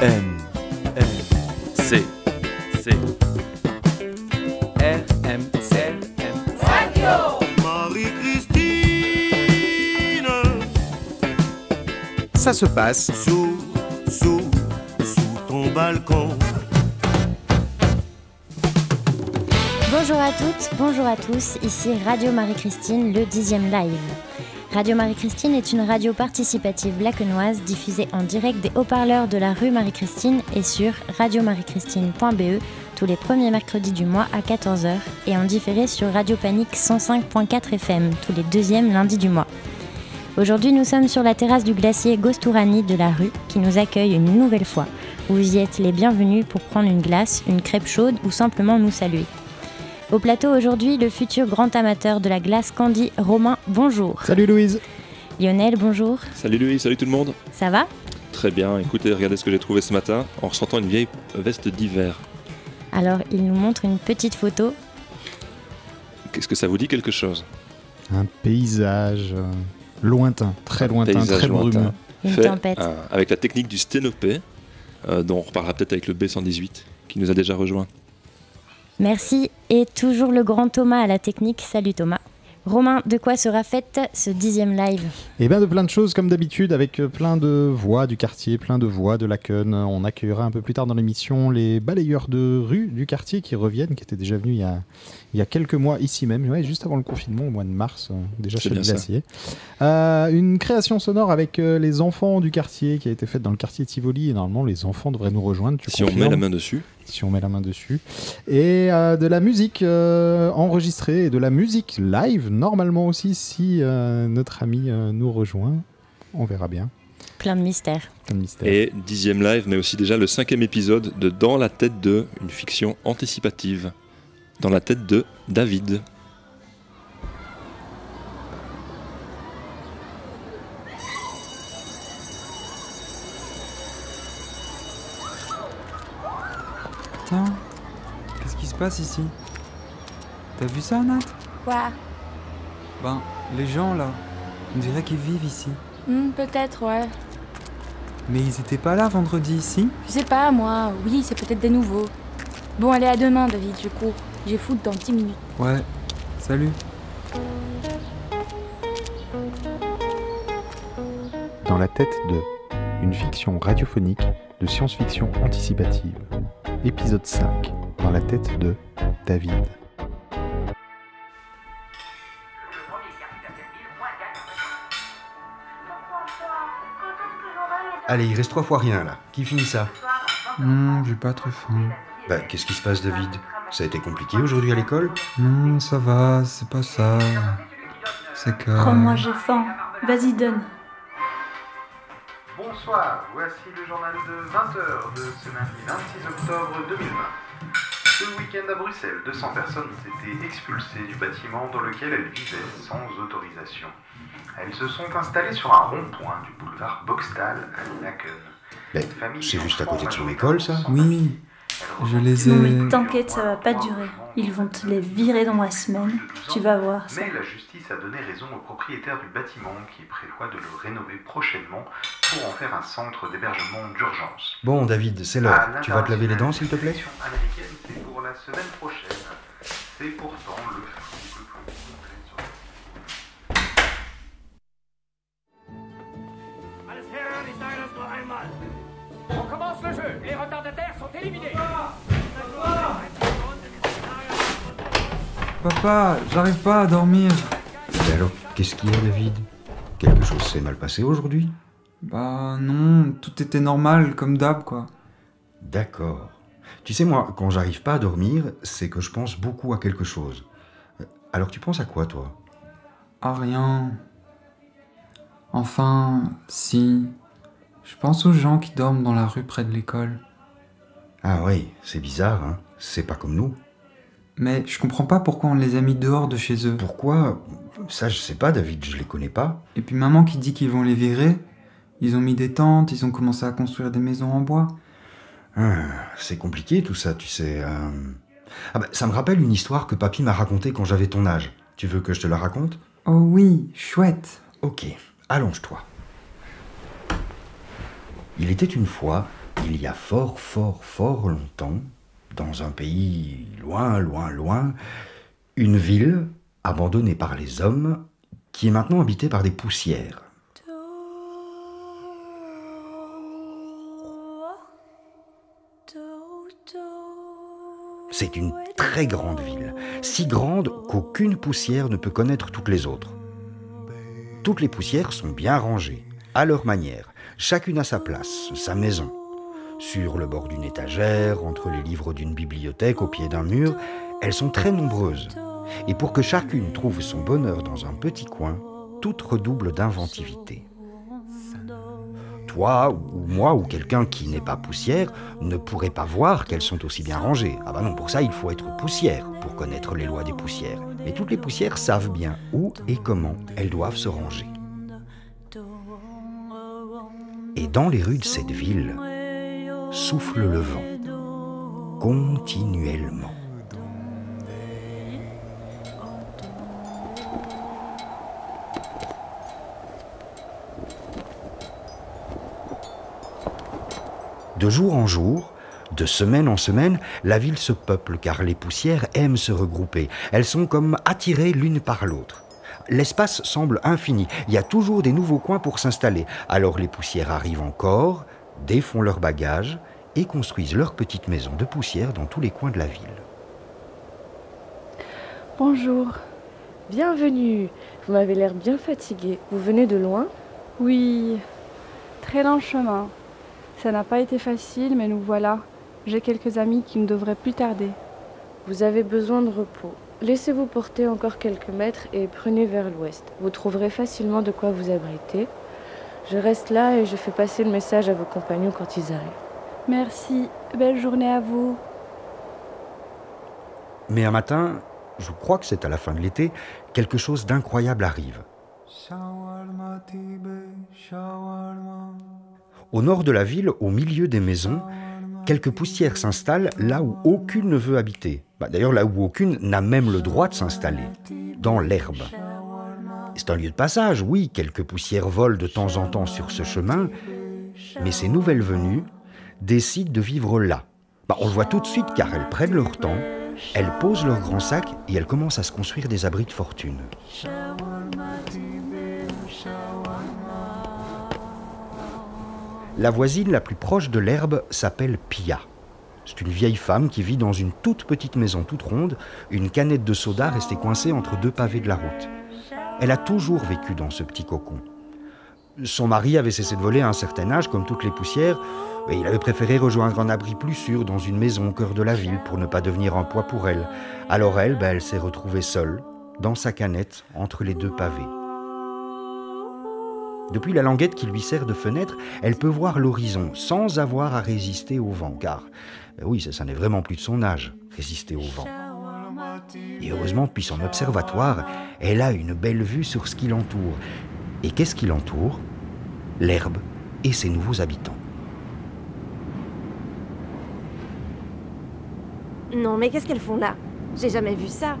M M C. C. R. M. C. M. Marie-Christine. Ça se passe. Sous, sous, sous ton balcon. Bonjour à toutes, bonjour à tous, ici Radio Marie-Christine, le dixième live. Radio Marie-Christine est une radio participative lacenoise diffusée en direct des haut-parleurs de la rue Marie-Christine et sur radiomariechristine.be tous les premiers mercredis du mois à 14h et en différé sur Radio Panique 105.4 FM tous les deuxièmes lundis du mois. Aujourd'hui, nous sommes sur la terrasse du glacier Gostourani de la rue qui nous accueille une nouvelle fois. Vous y êtes les bienvenus pour prendre une glace, une crêpe chaude ou simplement nous saluer. Au plateau aujourd'hui, le futur grand amateur de la glace Candy, Romain, bonjour. Salut Louise Lionel, bonjour. Salut Louis, salut tout le monde. Ça va? Très bien, écoutez, regardez ce que j'ai trouvé ce matin en ressentant une vieille veste d'hiver. Alors, il nous montre une petite photo. Qu'est-ce que ça vous dit quelque chose? Un paysage euh, lointain, très lointain, Paysage très lointain. brumeux. Une Fait, tempête. euh, avec la technique du sténopé, euh, dont on reparlera peut-être avec le B118 qui nous a déjà rejoint. Merci. Et toujours le grand Thomas à la technique. Salut Thomas. Romain, de quoi sera faite ce dixième live? Et bien de plein de choses comme d'habitude avec euh, plein de voix du quartier, plein de voix de la Cun. On accueillera un peu plus tard dans l'émission les balayeurs de rue du quartier qui reviennent, qui étaient déjà venus il y a, il y a quelques mois ici même, ouais, juste avant le confinement au mois de mars, euh, déjà chez glacier. Euh, une création sonore avec euh, les enfants du quartier qui a été faite dans le quartier Tivoli et normalement les enfants devraient nous rejoindre. Tu Si on met la main dessus, si on met la main dessus. Et euh, de la musique euh, enregistrée et de la musique live, normalement aussi, si euh, notre ami euh, nous rejoint. On verra bien. Plein de mystères. Et dixième live, mais aussi déjà le cinquième épisode de Dans la tête de, une fiction anticipative. Dans la tête de David. Tiens, qu'est-ce qui se passe ici? T'as vu ça, Nat? Quoi? Ben, les gens là, on dirait qu'ils vivent ici. Hmm, Peut-être, ouais. Mais ils étaient pas là vendredi ici Je sais pas, moi. Oui, c'est peut-être des nouveaux. Bon, allez, à demain, David, je cours. J'ai foot dans 10 minutes. Ouais, salut. Dans la tête de une fiction radiophonique de science-fiction anticipative. Épisode 5. Dans la tête de David. Allez, il reste trois fois rien là. Qui finit ça? Non, j'ai pas très faim. Bah, qu'est-ce qui se passe, David? Ça a été compliqué aujourd'hui à l'école Non, ça va, c'est pas ça. C'est que. Oh, moi j'ai faim. Vas-y, donne. Bonsoir, voici le journal de 20h de ce lundi 26 octobre 2020. Ce week-end à Bruxelles, 200 personnes ont été expulsées du bâtiment dans lequel elles vivaient sans autorisation. Elles se sont installées sur un rond-point du boulevard Boxtal à Laken. Ben, c'est juste à côté de son école, ça Oui, je les ai. Non mais t'inquiète, ça va pas durer. Ils vont te les virer dans la semaine. Tu vas voir ça. Mais la justice a donné raison au propriétaire du bâtiment qui prévoit de le rénover prochainement pour en faire un centre d'hébergement d'urgence. Bon, David, c'est l'heure. Tu vas te laver les dents, s'il te plaît? c'est pour la semaine prochaine. C'est pourtant le flou On commence le jeu. Les retardataires sont éliminés. Papa, j'arrive pas à dormir. Mais alors, qu'est-ce qu'il y a, David? Quelque chose s'est mal passé aujourd'hui? Bah non, tout était normal, comme d'hab quoi. D'accord. Tu sais, moi, quand j'arrive pas à dormir, c'est que je pense beaucoup à quelque chose. Euh, Alors, tu penses à quoi, toi? Ah rien. Enfin, si. Je pense aux gens qui dorment dans la rue près de l'école. Ah oui, c'est bizarre, hein C'est pas comme nous. Mais je comprends pas pourquoi on les a mis dehors de chez eux. Pourquoi? Ça, je sais pas, David, je les connais pas. Et puis maman qui dit qu'ils vont les virer. Ils ont mis des tentes, ils ont commencé à construire des maisons en bois. Ah, c'est compliqué tout ça, tu sais. euh. Ah bah, ça me rappelle une histoire que papy m'a racontée quand j'avais ton âge. Tu veux que je te la raconte? Oh oui, chouette. Ok, allonge-toi. Il était une fois Il y a fort, fort, fort longtemps, dans un pays loin, loin, loin, une ville abandonnée par les hommes qui est maintenant habitée par des poussières. C'est une très grande ville, si grande qu'aucune poussière ne peut connaître toutes les autres. Toutes les poussières sont bien rangées, à leur manière, chacune à sa place, sa maison. Sur le bord d'une étagère, entre les livres d'une bibliothèque, au pied d'un mur, elles sont très nombreuses. Et pour que chacune trouve son bonheur dans un petit coin, toutes redoublent d'inventivité. Toi ou moi ou quelqu'un qui n'est pas poussière ne pourrait pas voir qu'elles sont aussi bien rangées. Ah bah non, pour ça il faut être poussière pour connaître les lois des poussières. Mais toutes les poussières savent bien où et comment elles doivent se ranger. Et dans les rues de cette ville, souffle le vent, continuellement. De jour en jour, de semaine en semaine, la ville se peuple car les poussières aiment se regrouper. Elles sont comme attirées l'une par l'autre. L'espace semble infini. Il y a toujours des nouveaux coins pour s'installer. Alors les poussières arrivent encore, défont leurs bagages et construisent leurs petites maisons de poussière dans tous les coins de la ville. Bonjour. Bienvenue. Vous m'avez l'air bien fatigué. Vous venez de loin? Oui, très long chemin. Ça n'a pas été facile, mais nous voilà. J'ai quelques amis qui ne devraient plus tarder. Vous avez besoin de repos. Laissez-vous porter encore quelques mètres et prenez vers l'ouest. Vous trouverez facilement de quoi vous abriter. Je reste là et je fais passer le message à vos compagnons quand ils arrivent. Merci. Belle journée à vous. Mais un matin, je crois que c'est à la fin de l'été, quelque chose d'incroyable arrive. Au nord de la ville, au milieu des maisons, quelques poussières s'installent là où aucune ne veut habiter. Bah, D'ailleurs, là où aucune n'a même le droit de s'installer, dans l'herbe. C'est un lieu de passage, oui, quelques poussières volent de temps en temps sur ce chemin, mais ces nouvelles venues décident de vivre là. Bah, on le voit tout de suite car elles prennent leur temps, elles posent leurs grands sacs et elles commencent à se construire des abris de fortune. La voisine la plus proche de l'herbe s'appelle Pia. C'est une vieille femme qui vit dans une toute petite maison toute ronde, une canette de soda restée coincée entre deux pavés de la route. Elle a toujours vécu dans ce petit cocon. Son mari avait cessé de voler à un certain âge, comme toutes les poussières, et il avait préféré rejoindre un abri plus sûr dans une maison au cœur de la ville pour ne pas devenir un poids pour elle. Alors elle, ben, elle s'est retrouvée seule, dans sa canette, entre les deux pavés. Depuis la languette qui lui sert de fenêtre, elle peut voir l'horizon sans avoir à résister au vent, car euh, oui, ça, ça n'est vraiment plus de son âge, résister au vent. Et heureusement, depuis son observatoire, elle a une belle vue sur ce qui l'entoure. Et qu'est-ce qui l'entoure? L'herbe et ses nouveaux habitants. Non, mais qu'est-ce qu'elles font là? J'ai jamais vu ça.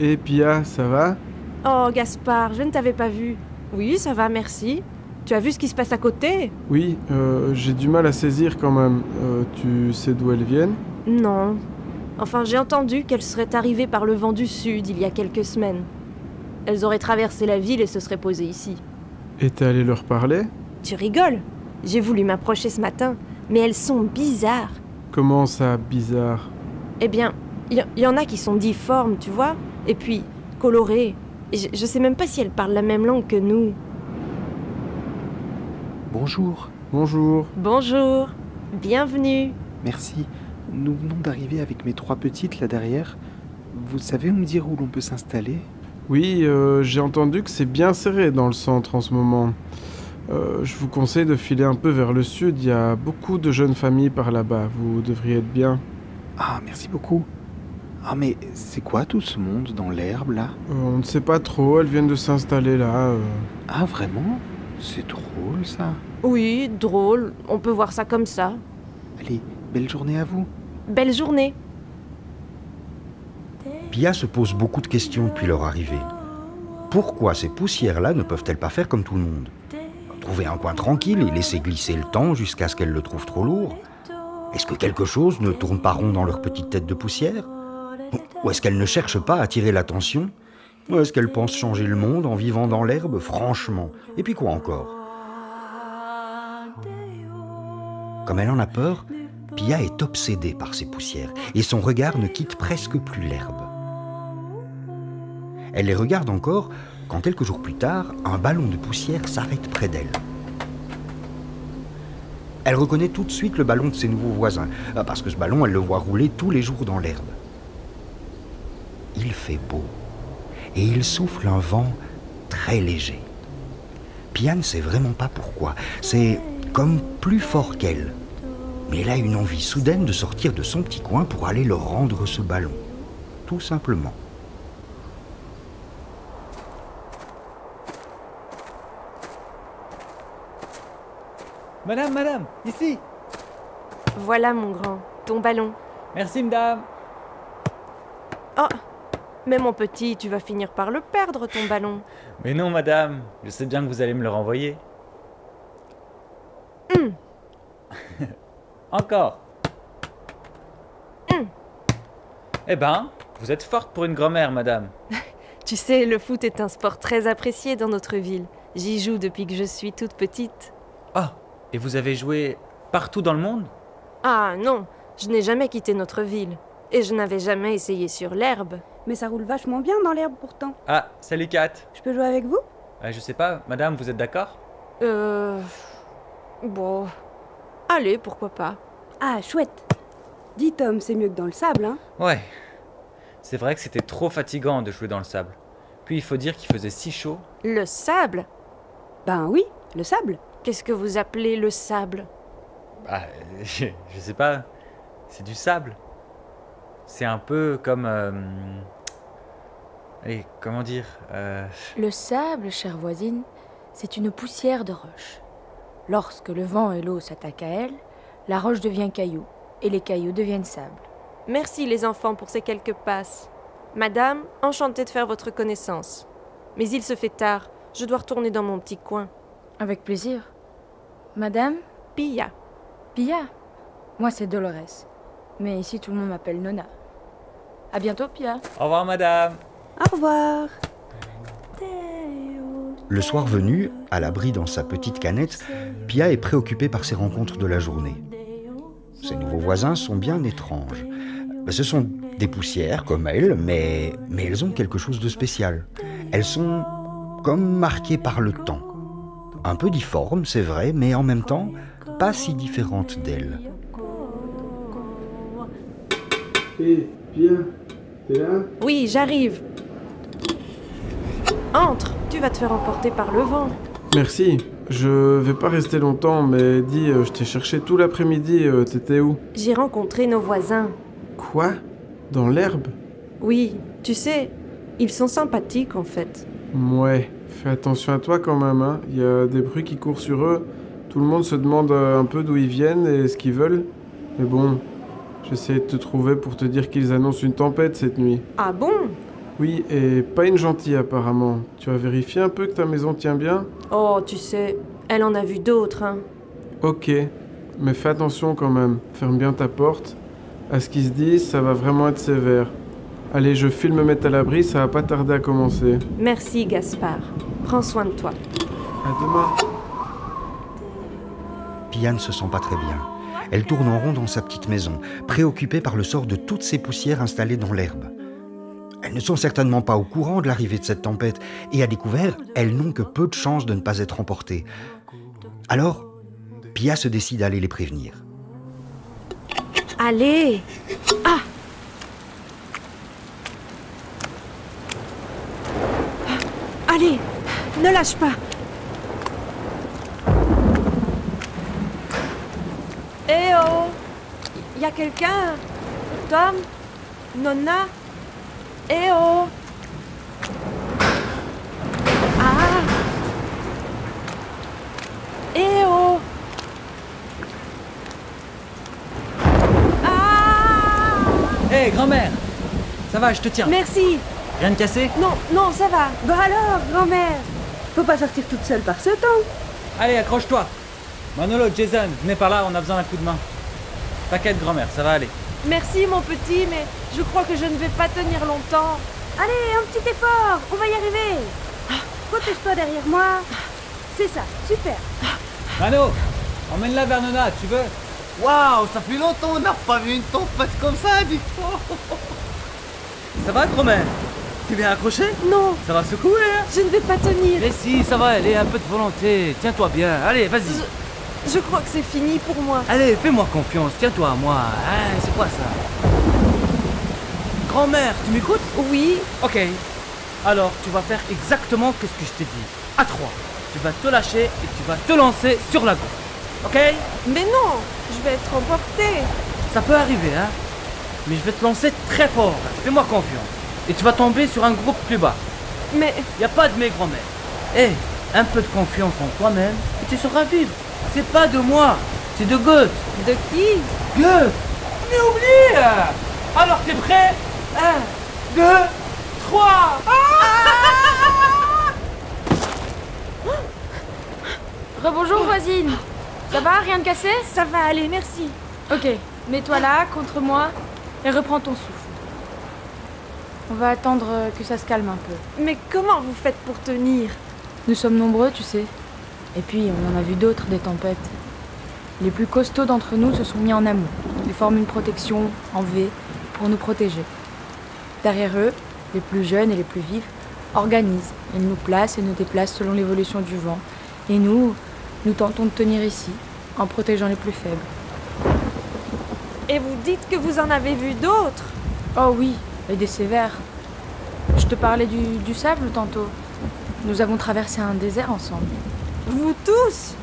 Et Pia, ça va? Oh, Gaspard, je ne t'avais pas vu. Oui, ça va, merci. Tu as vu ce qui se passe à côté? Oui, euh, j'ai du mal à saisir quand même. Euh, tu sais d'où elles viennent? Non. Enfin, j'ai entendu qu'elles seraient arrivées par le vent du sud il y a quelques semaines. Elles auraient traversé la ville et se seraient posées ici. Et t'es allé leur parler? Tu rigoles? J'ai voulu m'approcher ce matin, mais elles sont bizarres. Comment ça, bizarre? Eh bien, il y, y en a qui sont difformes, tu vois, et puis colorées. Je, je sais même pas si elles parlent la même langue que nous. Bonjour. Bonjour. Bonjour. Bienvenue. Merci. Nous venons d'arriver avec mes trois petites là derrière. Vous savez me dire où l'on peut s'installer? Oui, euh, j'ai entendu que c'est bien serré dans le centre en ce moment. Euh, je vous conseille de filer un peu vers le sud. Il y a beaucoup de jeunes familles par là-bas. Vous devriez être bien. Ah, merci beaucoup. Ah, mais c'est quoi tout ce monde dans l'herbe là? Euh, on ne sait pas trop. Elles viennent de s'installer là. euh. Ah, vraiment? C'est drôle ça. Oui, drôle. On peut voir ça comme ça. Allez, belle journée à vous. Belle journée. Pia se pose beaucoup de questions depuis leur arrivée. Pourquoi ces poussières-là ne peuvent-elles pas faire comme tout le monde? Trouver un coin tranquille et laisser glisser le temps jusqu'à ce qu'elle le trouve trop lourd? Est-ce que quelque chose ne tourne pas rond dans leur petite tête de poussière? Ou est-ce qu'elles ne cherchent pas à attirer l'attention Ou est-ce qu'elles pensent changer le monde en vivant dans l'herbe Franchement. Et puis quoi encore Comme elle en a peur, Pia est obsédée par ces poussières et son regard ne quitte presque plus l'herbe. Elle les regarde encore quand quelques jours plus tard, un ballon de poussière s'arrête près d'elle. Elle reconnaît tout de suite le ballon de ses nouveaux voisins, parce que ce ballon, elle le voit rouler tous les jours dans l'herbe. Il fait beau, et il souffle un vent très léger. Pia ne sait vraiment pas pourquoi, c'est comme plus fort qu'elle. Mais elle a une envie soudaine de sortir de son petit coin pour aller leur rendre ce ballon. Tout simplement. Madame, madame, ici Voilà mon grand, ton ballon. Merci, madame. Oh, mais mon petit, tu vas finir par le perdre, ton ballon. Mais non, madame, je sais bien que vous allez me le renvoyer. Hum, Encore. hum. Eh ben, vous êtes forte pour une grand-mère, madame. Tu sais, le foot est un sport très apprécié dans notre ville. J'y joue depuis que je suis toute petite. Ah, et vous avez joué partout dans le monde? Ah non, je n'ai jamais quitté notre ville. Et je n'avais jamais essayé sur l'herbe. Mais ça roule vachement bien dans l'herbe pourtant. Ah, salut Kat. Je peux jouer avec vous? Euh, je sais pas, madame, vous êtes d'accord? Euh. Bon. Allez, pourquoi pas. Ah, chouette. Dis Tom, c'est mieux que dans le sable, hein Ouais. C'est vrai que c'était trop fatigant de jouer dans le sable. Puis il faut dire qu'il faisait si chaud. Le sable? Ben oui, le sable. Qu'est-ce que vous appelez le sable? Bah, je, je sais pas. C'est du sable. C'est un peu comme. euh, Allez, comment dire euh, Le sable, chère voisine, c'est une poussière de roche. Lorsque le vent et l'eau s'attaquent à elle, la roche devient caillou et les cailloux deviennent sable. Merci les enfants pour ces quelques passes. Madame, enchantée de faire votre connaissance. Mais il se fait tard, je dois retourner dans mon petit coin. Avec plaisir. Madame? Pia. Pia? Moi, c'est Dolores. Mais ici, tout le monde m'appelle Nona. À bientôt, Pia. Au revoir, madame. Au revoir. Le soir venu, à l'abri dans sa petite canette, Pia est préoccupée par ses rencontres de la journée. Ses nouveaux voisins sont bien étranges. Ce sont des poussières comme elle, mais, mais elles ont quelque chose de spécial. Elles sont comme marquées par le temps. Un peu difformes, c'est vrai, mais en même temps, pas si différentes d'elle. Hé, Pia, t'es là Oui, j'arrive. Entre, tu vas te faire emporter par le vent. Merci. Je vais pas rester longtemps, mais dis, euh, je t'ai cherché tout l'après-midi, euh, t'étais où? J'ai rencontré nos voisins. Quoi? Dans l'herbe? Oui, tu sais, ils sont sympathiques en fait. Ouais, fais attention à toi quand même, hein. Il y a des bruits qui courent sur eux. Tout le monde se demande euh, un peu d'où ils viennent et ce qu'ils veulent. Mais bon, j'essaie de te trouver pour te dire qu'ils annoncent une tempête cette nuit. Ah bon? Oui, et pas une gentille apparemment. Tu as vérifié un peu que ta maison tient bien? Oh, tu sais, elle en a vu d'autres, hein. Ok, mais fais attention quand même. Ferme bien ta porte. À ce qu'ils se disent, ça va vraiment être sévère. Allez, je file me mettre à l'abri, ça va pas tarder à commencer. Merci Gaspard. Prends soin de toi. À demain. Pia ne se sent pas très bien. Elle tourne en rond dans sa petite maison, préoccupée par le sort de toutes ces poussières installées dans l'herbe. Elles ne sont certainement pas au courant de l'arrivée de cette tempête, et à découvert, elles n'ont que peu de chances de ne pas être emportées. Alors, Pia se décide à aller les prévenir. Allez Ah Allez Ne lâche pas Oh Y a quelqu'un? Tom? Nonna? Eh oh Ah! Eh oh Hé, grand-mère! Ça va, je te tiens. Merci. Rien de cassé? Non, non, ça va. Bah alors, grand-mère? Faut pas sortir toute seule par ce temps. Allez, accroche-toi. Manolo, Jason, venez par là, on a besoin d'un coup de main. T'inquiète, grand-mère, ça va aller. Merci mon petit, mais je crois que je ne vais pas tenir longtemps. Allez, un petit effort, on va y arriver. Protège-toi derrière moi. C'est ça, super. Mano, emmène-la vers Nona, tu veux? Waouh, ça fait longtemps on n'a pas vu une tempête comme ça, dis Ça va, grand-mère? Tu viens accrocher? Non. Ça va secouer, hein? Je ne vais pas tenir. Mais si, ça va aller, un peu de volonté. Tiens-toi bien. Allez, vas-y. Je, je crois que c'est fini pour moi. Allez, fais-moi confiance. Tiens-toi à moi. Hein, c'est quoi ça? Grand-mère, tu m'écoutes? Oui. Ok. Alors, tu vas faire exactement ce que je t'ai dit. À trois. Tu vas te lâcher et tu vas te lancer sur la gauche. Ok? Mais non, je vais être emportée. Ça peut arriver, hein Mais je vais te lancer très fort. Fais-moi confiance. Et tu vas tomber sur un groupe plus bas. Mais. Y a pas de mes grand-mère. Hé, un peu de confiance en toi-même et tu sauras vivre. C'est pas de moi, c'est de Goethe. De qui? Goethe Mais oublie Alors t'es prêt? Un, deux, trois Rebonjour voisine Ça va, rien de cassé? Ça va aller, merci. Ok, mets-toi là, contre moi, et reprends ton souffle. On va attendre que ça se calme un peu. Mais comment vous faites pour tenir? Nous sommes nombreux, tu sais. Et puis, on en a vu d'autres, des tempêtes. Les plus costauds d'entre nous se sont mis en amont. Ils forment une protection en V pour nous protéger. Derrière eux, les plus jeunes et les plus vifs organisent. Ils nous placent et nous déplacent selon l'évolution du vent. Et nous, nous tentons de tenir ici, en protégeant les plus faibles. Et vous dites que vous en avez vu d'autres? Oh oui, et des sévères. Je te parlais du, du sable tantôt. Nous avons traversé un désert ensemble. Vous tous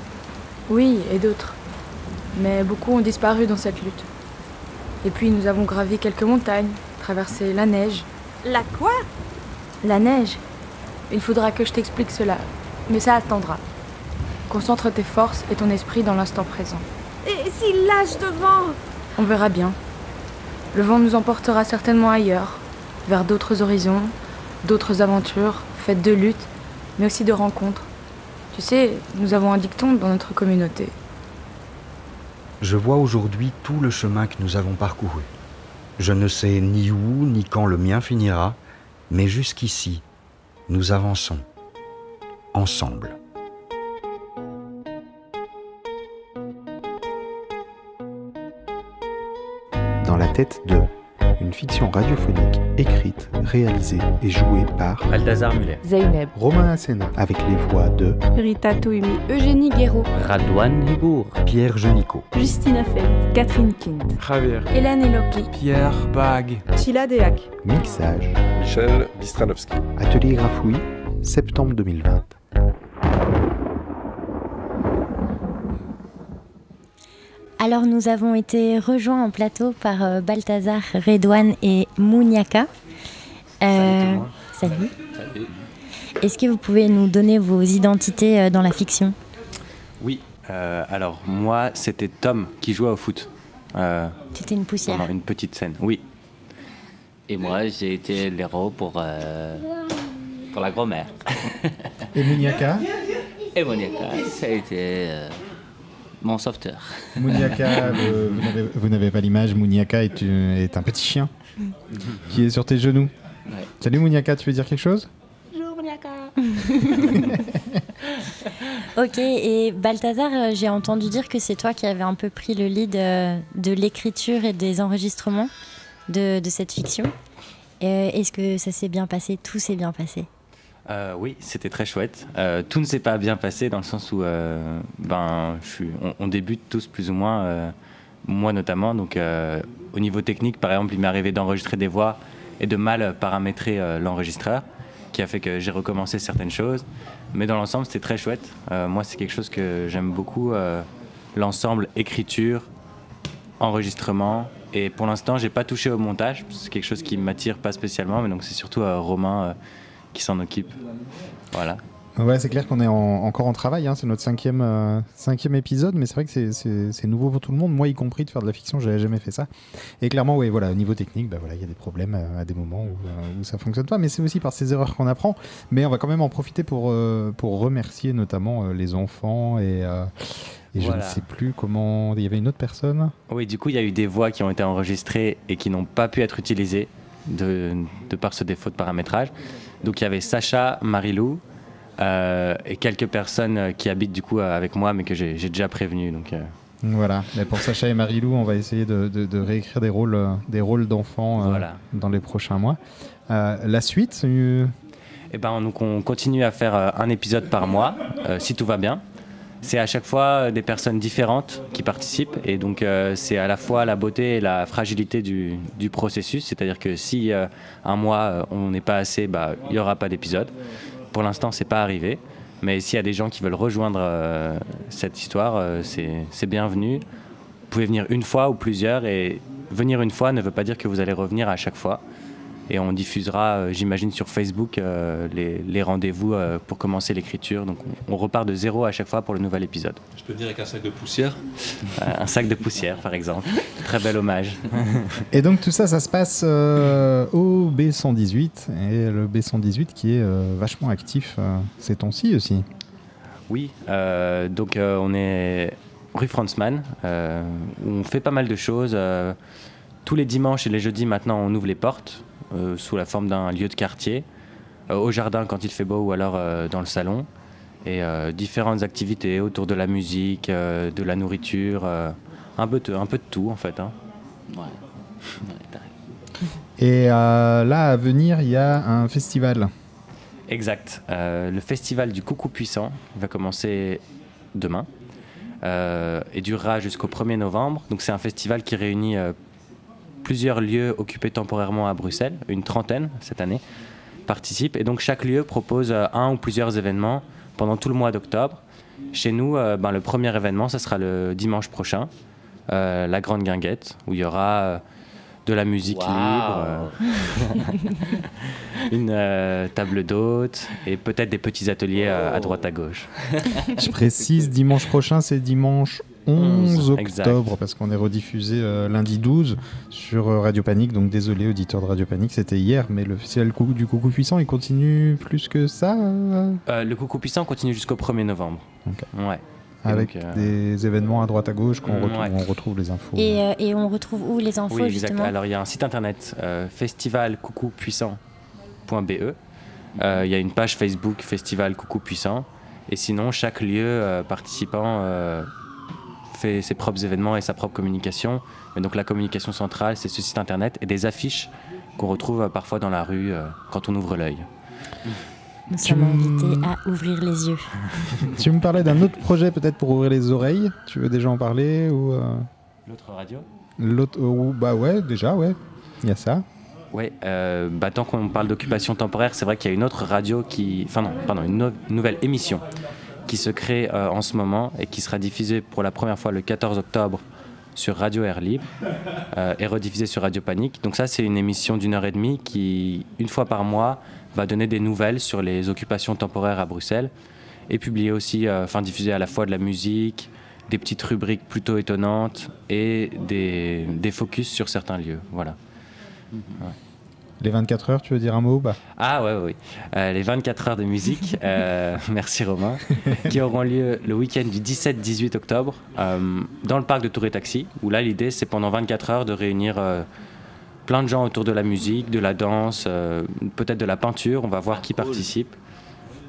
Oui, et d'autres. Mais beaucoup ont disparu dans cette lutte. Et puis nous avons gravi quelques montagnes, traversé la neige. La quoi? La neige. Il faudra que je t'explique cela, mais ça attendra. Concentre tes forces et ton esprit dans l'instant présent. Et s'il lâche devant? On verra bien. Le vent nous emportera certainement ailleurs, vers d'autres horizons, d'autres aventures, faites de luttes, mais aussi de rencontres. Tu sais, nous avons un dicton dans notre communauté. Je vois aujourd'hui tout le chemin que nous avons parcouru. Je ne sais ni où ni quand le mien finira, mais jusqu'ici, nous avançons, ensemble. Dans la tête de une fiction radiophonique écrite, réalisée et jouée par Balthazar Muller, Zeynep, Romain Asséna, avec les voix de Rita Touimi, Eugénie Guéraud, Radouane Hibour, Pierre Genicaud, Justine Affect, Catherine Kint, Javier, Hélène Eloki, Pierre Bag, Sheila Dehac, Mixage, Michel Bistranovski. Atelier Grafouille, septembre 2020. Alors nous avons été rejoints en plateau par euh, Balthazar, Redouane et Mouniaka. Euh, salut. Est-ce que vous pouvez nous donner vos identités euh, dans la fiction? Oui, euh, alors moi c'était Tom qui jouait au foot. Euh, C'était une poussière. pendant une petite scène, oui. Et moi, j'ai été l'héros pour, euh, pour la grand-mère. Et Mouniaka? Et Moniaka, ça a été euh, mon sauveteur. Mouniaka, euh, vous n'avez- pas l'image, Mouniaka est, un petit chien qui est sur tes genoux. Ouais. Salut Mouniaka, tu veux dire quelque chose? Ok, et Balthazar, euh, j'ai entendu dire que c'est toi qui avais un peu pris le lead euh, de l'écriture et des enregistrements de, de cette fiction. Euh, Est-ce que ça s'est bien passé? Tout s'est bien passé Euh, oui, c'était très chouette. Euh, tout ne s'est pas bien passé dans le sens où euh, ben, on, débute tous plus ou moins, moi notamment. Donc au niveau technique, par exemple, il m'est arrivé d'enregistrer des voix et de mal paramétrer l'enregistreur, qui a fait que j'ai recommencé certaines choses. Mais dans l'ensemble, c'était très chouette. Moi, c'est quelque chose que j'aime beaucoup, l'ensemble écriture, enregistrement. Et pour l'instant, j'ai pas touché au montage. C'est quelque chose qui m'attire pas spécialement, mais donc c'est surtout Romain qui s'en occupe. Voilà. Ouais, c'est clair qu'on est en- encore en travail. hein, C'est notre cinquième, euh, cinquième épisode, mais c'est vrai que c'est- nouveau pour tout le monde, moi y compris, de faire de la fiction. J'avais jamais fait ça. Et clairement, oui, voilà, au niveau technique, bah voilà, il y a des problèmes euh, à des moments où, euh, où ça fonctionne pas. Mais c'est aussi par ces erreurs qu'on apprend. Mais on va quand même en profiter pour euh, pour remercier notamment les enfants et. je ne sais plus comment. Il y avait une autre personne. Oui, du coup, il y a eu des voix qui ont été enregistrées et qui n'ont pas pu être utilisées de, de par ce défaut de paramétrage. Donc, il y avait Sacha, Marilou euh, et quelques personnes euh, qui habitent du coup euh, avec moi, mais que j'ai déjà prévenu. Donc, euh, Voilà. Mais pour Sacha et Marilou, on va essayer de, de- de réécrire des rôles, des rôles d'enfants Voilà. dans les prochains mois. La suite. euh, Eh ben, donc on continue à faire un épisode par mois, si tout va bien. C'est à chaque fois euh, des personnes différentes qui participent et donc euh, c'est à la fois la beauté et la fragilité du, processus. C'est-à-dire que si euh, un mois on n'est pas assez, bah, il n'y aura pas d'épisode. Pour l'instant, c'est pas arrivé. Mais s'il y a des gens qui veulent rejoindre cette histoire, c'est bienvenu. Vous pouvez venir une fois ou plusieurs et venir une fois ne veut pas dire que vous allez revenir à chaque fois. Et on diffusera, euh, j'imagine, sur Facebook euh, les, les rendez-vous euh, pour commencer l'écriture. Donc on, on repart de zéro à chaque fois pour le nouvel épisode. Je peux venir avec un sac de poussière Euh, un sac de poussière, par exemple. Très bel hommage. Et donc tout ça, ça se passe euh, au B118 et le B118 qui est euh, vachement actif euh, ces temps-ci aussi. Oui, euh, donc euh, on est rue Franzmann, euh, où on fait pas mal de choses. euh, tous les dimanches et les jeudis maintenant, on ouvre les portes sous la forme d'un lieu de quartier, euh, au jardin quand il fait beau ou alors euh, dans le salon. Et euh, différentes activités autour de la musique, euh, de la nourriture, euh, un, peu de, un peu de tout en fait. hein. Et euh, là, à venir, il y a un festival. Exact. Euh, le festival du Coucou Puissant va commencer demain euh, et durera jusqu'au 1er novembre. Donc c'est un festival qui réunit euh, plusieurs lieux occupés temporairement à Bruxelles, une trentaine cette année, participent. Et donc chaque lieu propose euh, un ou plusieurs événements pendant tout le mois d'octobre. Chez nous, euh, ben, le premier événement, ce sera le dimanche prochain, euh, la Grande Guinguette, où il y aura euh, de la musique Wow. libre, euh, une euh, table d'hôtes et peut-être des petits ateliers euh, à droite à gauche. Je précise, dimanche prochain, c'est dimanche 11 11, exact. octobre, parce qu'on est rediffusé euh, lundi 12 sur euh, Radio Panique. Donc désolé, auditeur de Radio Panique, c'était hier, mais le festival du Coucou Puissant, il continue plus que ça euh, le Coucou Puissant continue jusqu'au 1er novembre. Ouais. Avec donc, euh, des événements à droite à gauche qu'on Ouais. retrouve, on retrouve les infos. Et, euh, et on retrouve où les infos Oui, exact. justement? Alors il y a un site internet, euh, festivalcoucoupuissant.be. Euh, il y a une page Facebook Festival Coucou Puissant. Et sinon, chaque lieu euh, participant euh, fait ses propres événements et sa propre communication. Mais donc la communication centrale, c'est ce site internet et des affiches qu'on retrouve euh, parfois dans la rue euh, quand on ouvre l'œil. Nous sommes invités à ouvrir les yeux. tu me parlais d'un autre projet peut-être pour ouvrir les oreilles. Tu veux déjà en parler ou euh, L'autre radio? L'autre, ou- bah ouais, déjà ouais. Il y a ça. Oui, euh, bah, tant qu'on parle d'occupation temporaire, c'est vrai qu'il y a une autre radio qui. Enfin, non, pardon, une no- nouvelle émission qui se crée euh, en ce moment et qui sera diffusée pour la première fois le 14 octobre sur Radio Air Libre euh, et rediffusée sur Radio Panique. Donc, ça, c'est une émission d'une heure et demie qui, une fois par mois, va donner des nouvelles sur les occupations temporaires à Bruxelles et publier aussi, euh, enfin, diffuser à la fois de la musique, des petites rubriques plutôt étonnantes et des, des focus sur certains lieux. Voilà. Ouais. Les 24 heures, tu veux dire un mot bah. Ah ouais, oui. Euh, les 24 heures de musique, euh, merci Romain, qui auront lieu le week-end du 17-18 octobre euh, dans le parc de Tour et Taxi, où là l'idée c'est pendant 24 heures de réunir euh, plein de gens autour de la musique, de la danse, euh, peut-être de la peinture, on va voir qui participe.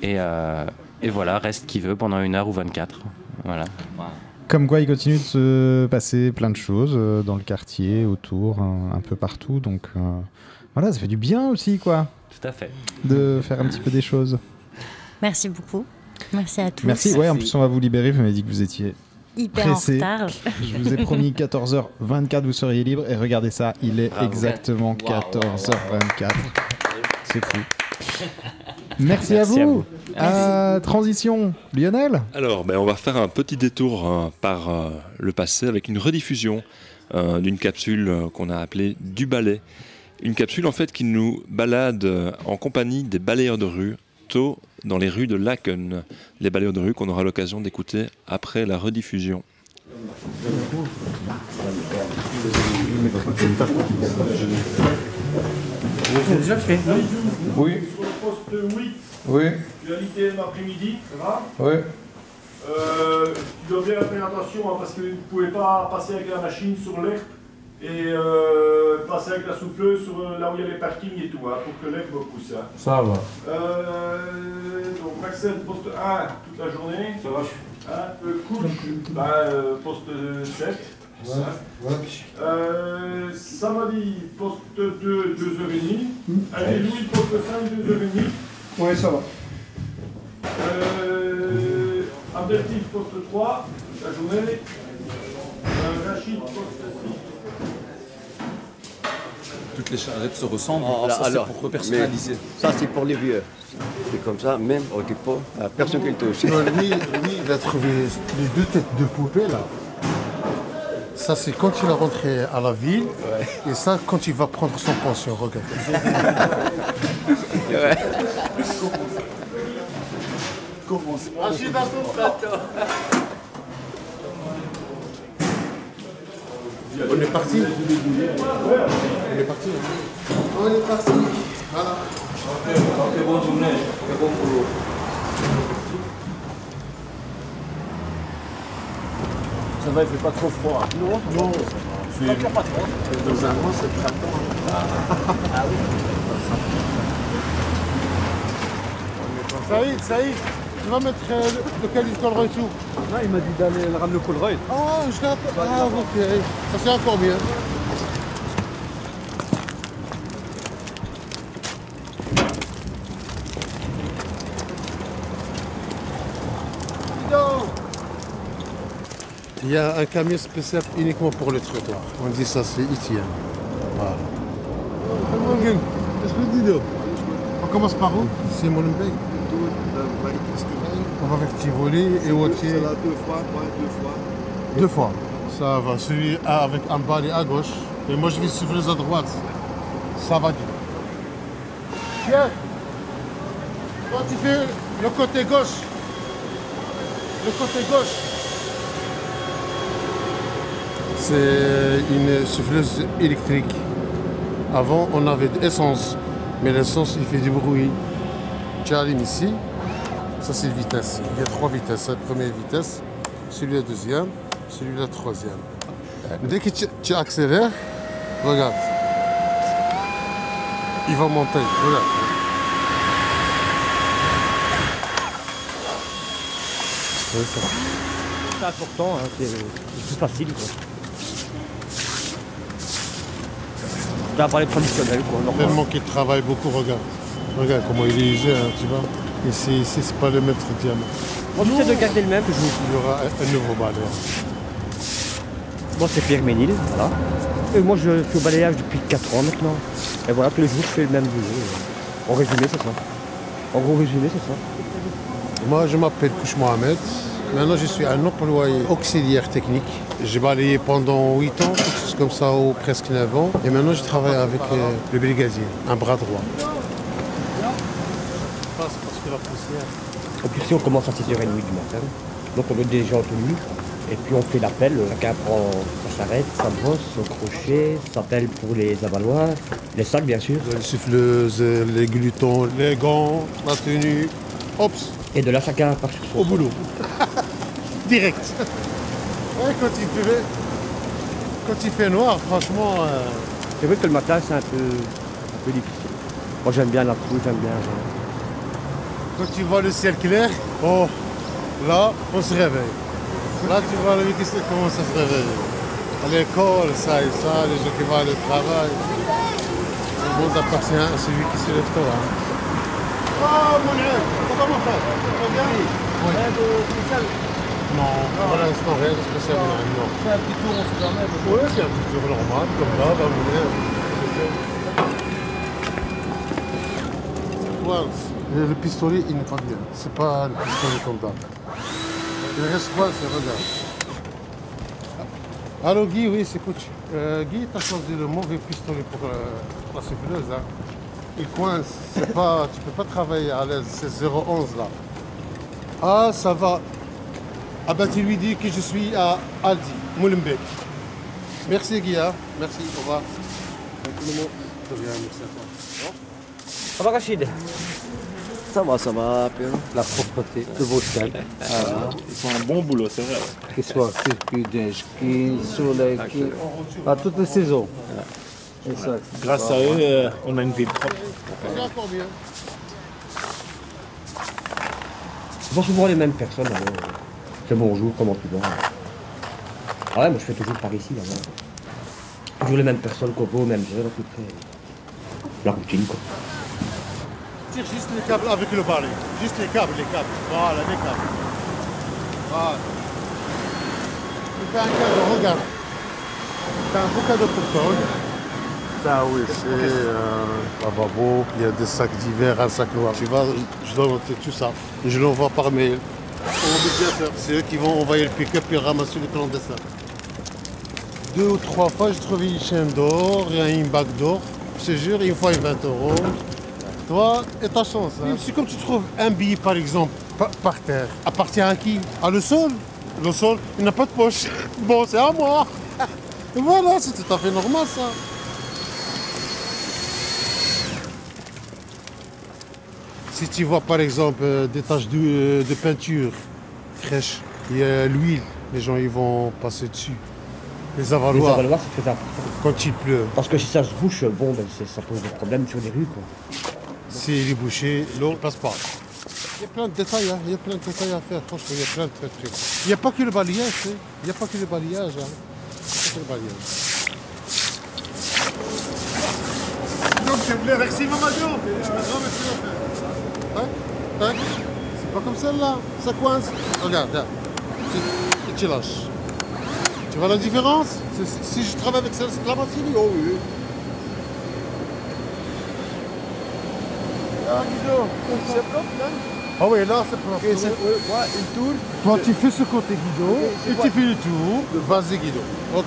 Et, euh, et voilà, reste qui veut pendant une heure ou 24. Voilà. Comme quoi, il continue de se passer plein de choses euh, dans le quartier, autour, un, un peu partout. Donc euh, voilà, ça fait du bien aussi, quoi, Tout à fait. de faire un petit peu des choses. Merci beaucoup. Merci à tous. Merci. Ouais, en plus, on va vous libérer. Vous m'avez dit que vous étiez Hyper en pressé. retard. Je vous ai promis 14h24, vous seriez libre. Et regardez ça, il est Bravo. exactement Wow, wow, 14h24. C'est fou. Merci, à Merci à vous. vous. Euh, transition, Lionel Alors, ben, on va faire un petit détour hein, par euh, le passé avec une rediffusion euh, d'une capsule euh, qu'on a appelée Du balai. Une capsule en fait qui nous balade en compagnie des balayeurs de rue tôt dans les rues de Laken, les balayeurs de rue qu'on aura l'occasion d'écouter après la rediffusion. J'ai déjà fait, non Oui. Sur le poste 8, Oui. tu as l'ITM après-midi, ça va Oui. Euh, tu dois bien faire attention hein, parce que vous ne pouvez pas passer avec la machine sur l'herbe et euh, passer avec la souffleuse sur euh, là où il y a les parkings et tout, hein, pour que l'herbe pousse. hein. Ça va. Euh, donc Axel, poste 1 toute la journée. Ça va. Hein, euh, Couch, bah, euh, poste 7. Ouais, ouais. Euh, samedi, poste 2, 2h30. Allez, Louis, poste 5, 2h30. Oui, ça va. Euh, Abdeltif, poste 3, toute la journée. Euh, Rachid, poste 6. Toutes les charrettes se ressemblent. Ah, Là, ça, alors, c'est pour personnaliser. Ça, c'est pour les vieux. C'est comme ça, même au dépôt, euh, personne qui le touche. Non, lui, lui, il a trouvé les deux têtes de poupée là. Ça, c'est quand il est rentré à la ville. Et ça, quand il va prendre son pension. Regarde. Commence Ah, je On est parti On est parti. On est parti. Voilà. bonne journée. bon boulot. Ça va, il fait pas trop froid. Non, non, ça va. Il fait- Dans un mois, c'est très bon. Ah oui Saïd, Saïd, tu vas mettre euh, le- lequel il collerait tout Non, il m'a dit d'aller ramener le Colreuil. Ah, je l'ai un peu- Ah, ok. Ça, c'est encore mieux. Il y a un camion spécial uniquement pour le trottoir. On dit ça, c'est Etienne. Voilà. On commence par où? C'est Molenbeek. On va vers Tivoli et Wautier. deux fois, ouais, deux fois. Deux fois. Ça va. Celui avec un balai à gauche. Et moi, je vais suivre à droite. Ça va dire. Pierre, quand tu fais le côté gauche, le côté gauche, c'est une souffleuse électrique. Avant, on avait de l'essence, mais l'essence, il fait du bruit. Tu allumes ici, ça c'est vitesse. Il y a trois vitesses. La première vitesse, celui-là deuxième, celui-là troisième. Dès que tu, tu accélères, regarde. Il va monter, regarde. Ça important, hein, c'est plus facile. Quoi. C'est un parler traditionnel. Quoi. Tellement qu'il travaille beaucoup, regarde. Regarde comment il est usé, hein, tu vois. Ici, ici c'est pas le même diamant. Moi, j'essaie de garder le même toujours. Il y aura un, un nouveau balai. Moi, c'est Pierre Ménil, voilà. Et moi, je fais au balayage depuis 4 ans maintenant. Et voilà, tous les jours, je fais le même boulot. En résumé, c'est ça. En gros résumé, c'est ça. Moi, je m'appelle Kouch Mohamed. Maintenant, je suis un employé auxiliaire technique. J'ai balayé pendant 8 ans, quelque chose comme ça, ou presque 9 ans. Et maintenant, je travaille avec euh, le brigadier, un bras droit. Que la poussière. Et puis, si on commence à 6h30 du matin, donc on est déjà en tenue. Et puis, on fait l'appel. Chacun prend sa charrette, sa brosse, son crochet, sa pelle pour les avaloirs, les sacs, bien sûr. Les souffleuses, les glutons, les gants, la tenue. Hops, Et de là, chacun part sur son au boulot. Direct. Ouais, quand il fait, quand il fait noir, franchement, euh, C'est vrai que le matin, c'est un peu, un peu difficile. Moi, j'aime bien la pluie, j'aime bien. euh, quand tu vois le ciel clair, oh, là, on se réveille. Là, tu vois le mec qui se- commence à se réveiller. À l'école, ça et ça, les gens qui vont aller au travail. Le monde appartient à celui qui se lève tôt. Hein. Oh, mon Dieu, ça va mon frère va bien Oui. Non, pour l'instant, rien de spécial. Non. Fais un petit tour, on sait jamais. Oui, c'est un petit tour normal, comme là, bah, mon Dieu. Ouais, le, le pistolet, il n'est pas bien. C'est pas le pistolet comme ça. Il reste quoi, c'est regarde. Allô Guy, oui, c'est coach. Euh, Guy, t'as choisi le mauvais pistolet pour euh, la souffleuse. Hein. il coince. C'est pas, tu peux pas travailler à l'aise. C'est 011 là. Ah, ça va. Ah ben tu lui dis que je suis à Aldi, Molenbeek. Merci Guy, hein. merci, au revoir. Merci à toi. Ça va Rachid? Ça va, ça va, bien. La propreté, le beau style. Ils font un bon boulot, c'est vrai. Qu'il soit circuit d'un ski, soleil, ski, à toutes les saisons. Exact. Grâce à eux, euh, on a une ville propre. C'est encore. Ce sont souvent les mêmes personnes. euh, C'est bonjour, comment tu vas? Ah ouais, moi je fais toujours par ici. alors. Toujours les mêmes personnes, copo, même heure, à peu près. La routine, quoi. Juste les câbles avec le balai. Juste les câbles, les câbles. Voilà, les câbles. Voilà. Tu fais un cadeau, regarde. C'est un beau cadeau pour toi. Ça oui, c'est un lavabo, il y a des sacs d'hiver, un sac noir. Tu vas, je dois noter tout ça. Je l'envoie par mail. C'est eux qui vont envoyer le pick-up et ramasser le clandestin. Deux ou trois fois, j'ai trouvé une chaîne d'or et une bague d'or. Je te jure, une fois, une 20 euros. Toi et ta chance. Hein. C'est comme tu trouves un billet, par exemple, par, par terre. Appartient à qui? À le sol. Le sol, il n'a pas de poche. Bon, c'est à moi. Et voilà, c'est tout à fait normal, ça. Si tu vois, par exemple, euh, des taches de, euh, de peinture fraîches, il y a l'huile, les gens ils vont passer dessus. Les avaloirs. Les avaloirs, c'est très important. Quand il pleut. Parce que si ça se bouche, bon, ben, c'est- ça pose des problèmes sur les rues, quoi. S'il est bouché, l'eau ne passe pas. Il y a plein de détails, hein. il y a plein de détails à faire, franchement, il y a plein de trucs. Il n'y a pas que le balayage, sais. il n'y a pas que le balayage. Hein. Il pas que le balayage. Donc c'est Madio. Tac, tac. C'est pas comme celle-là, ça coince. Regarde, là. Tu, et tu lâches. Tu vois la différence? C'est- Si je travaille avec celle- cette la machine, oh oui. Ah, Guido, c'est propre, là Ah oui, là, c'est propre. Une tour. Toi, tu fais ce côté, Guido, et quoi tu fais le tour. Vas-y, Guido. Ok.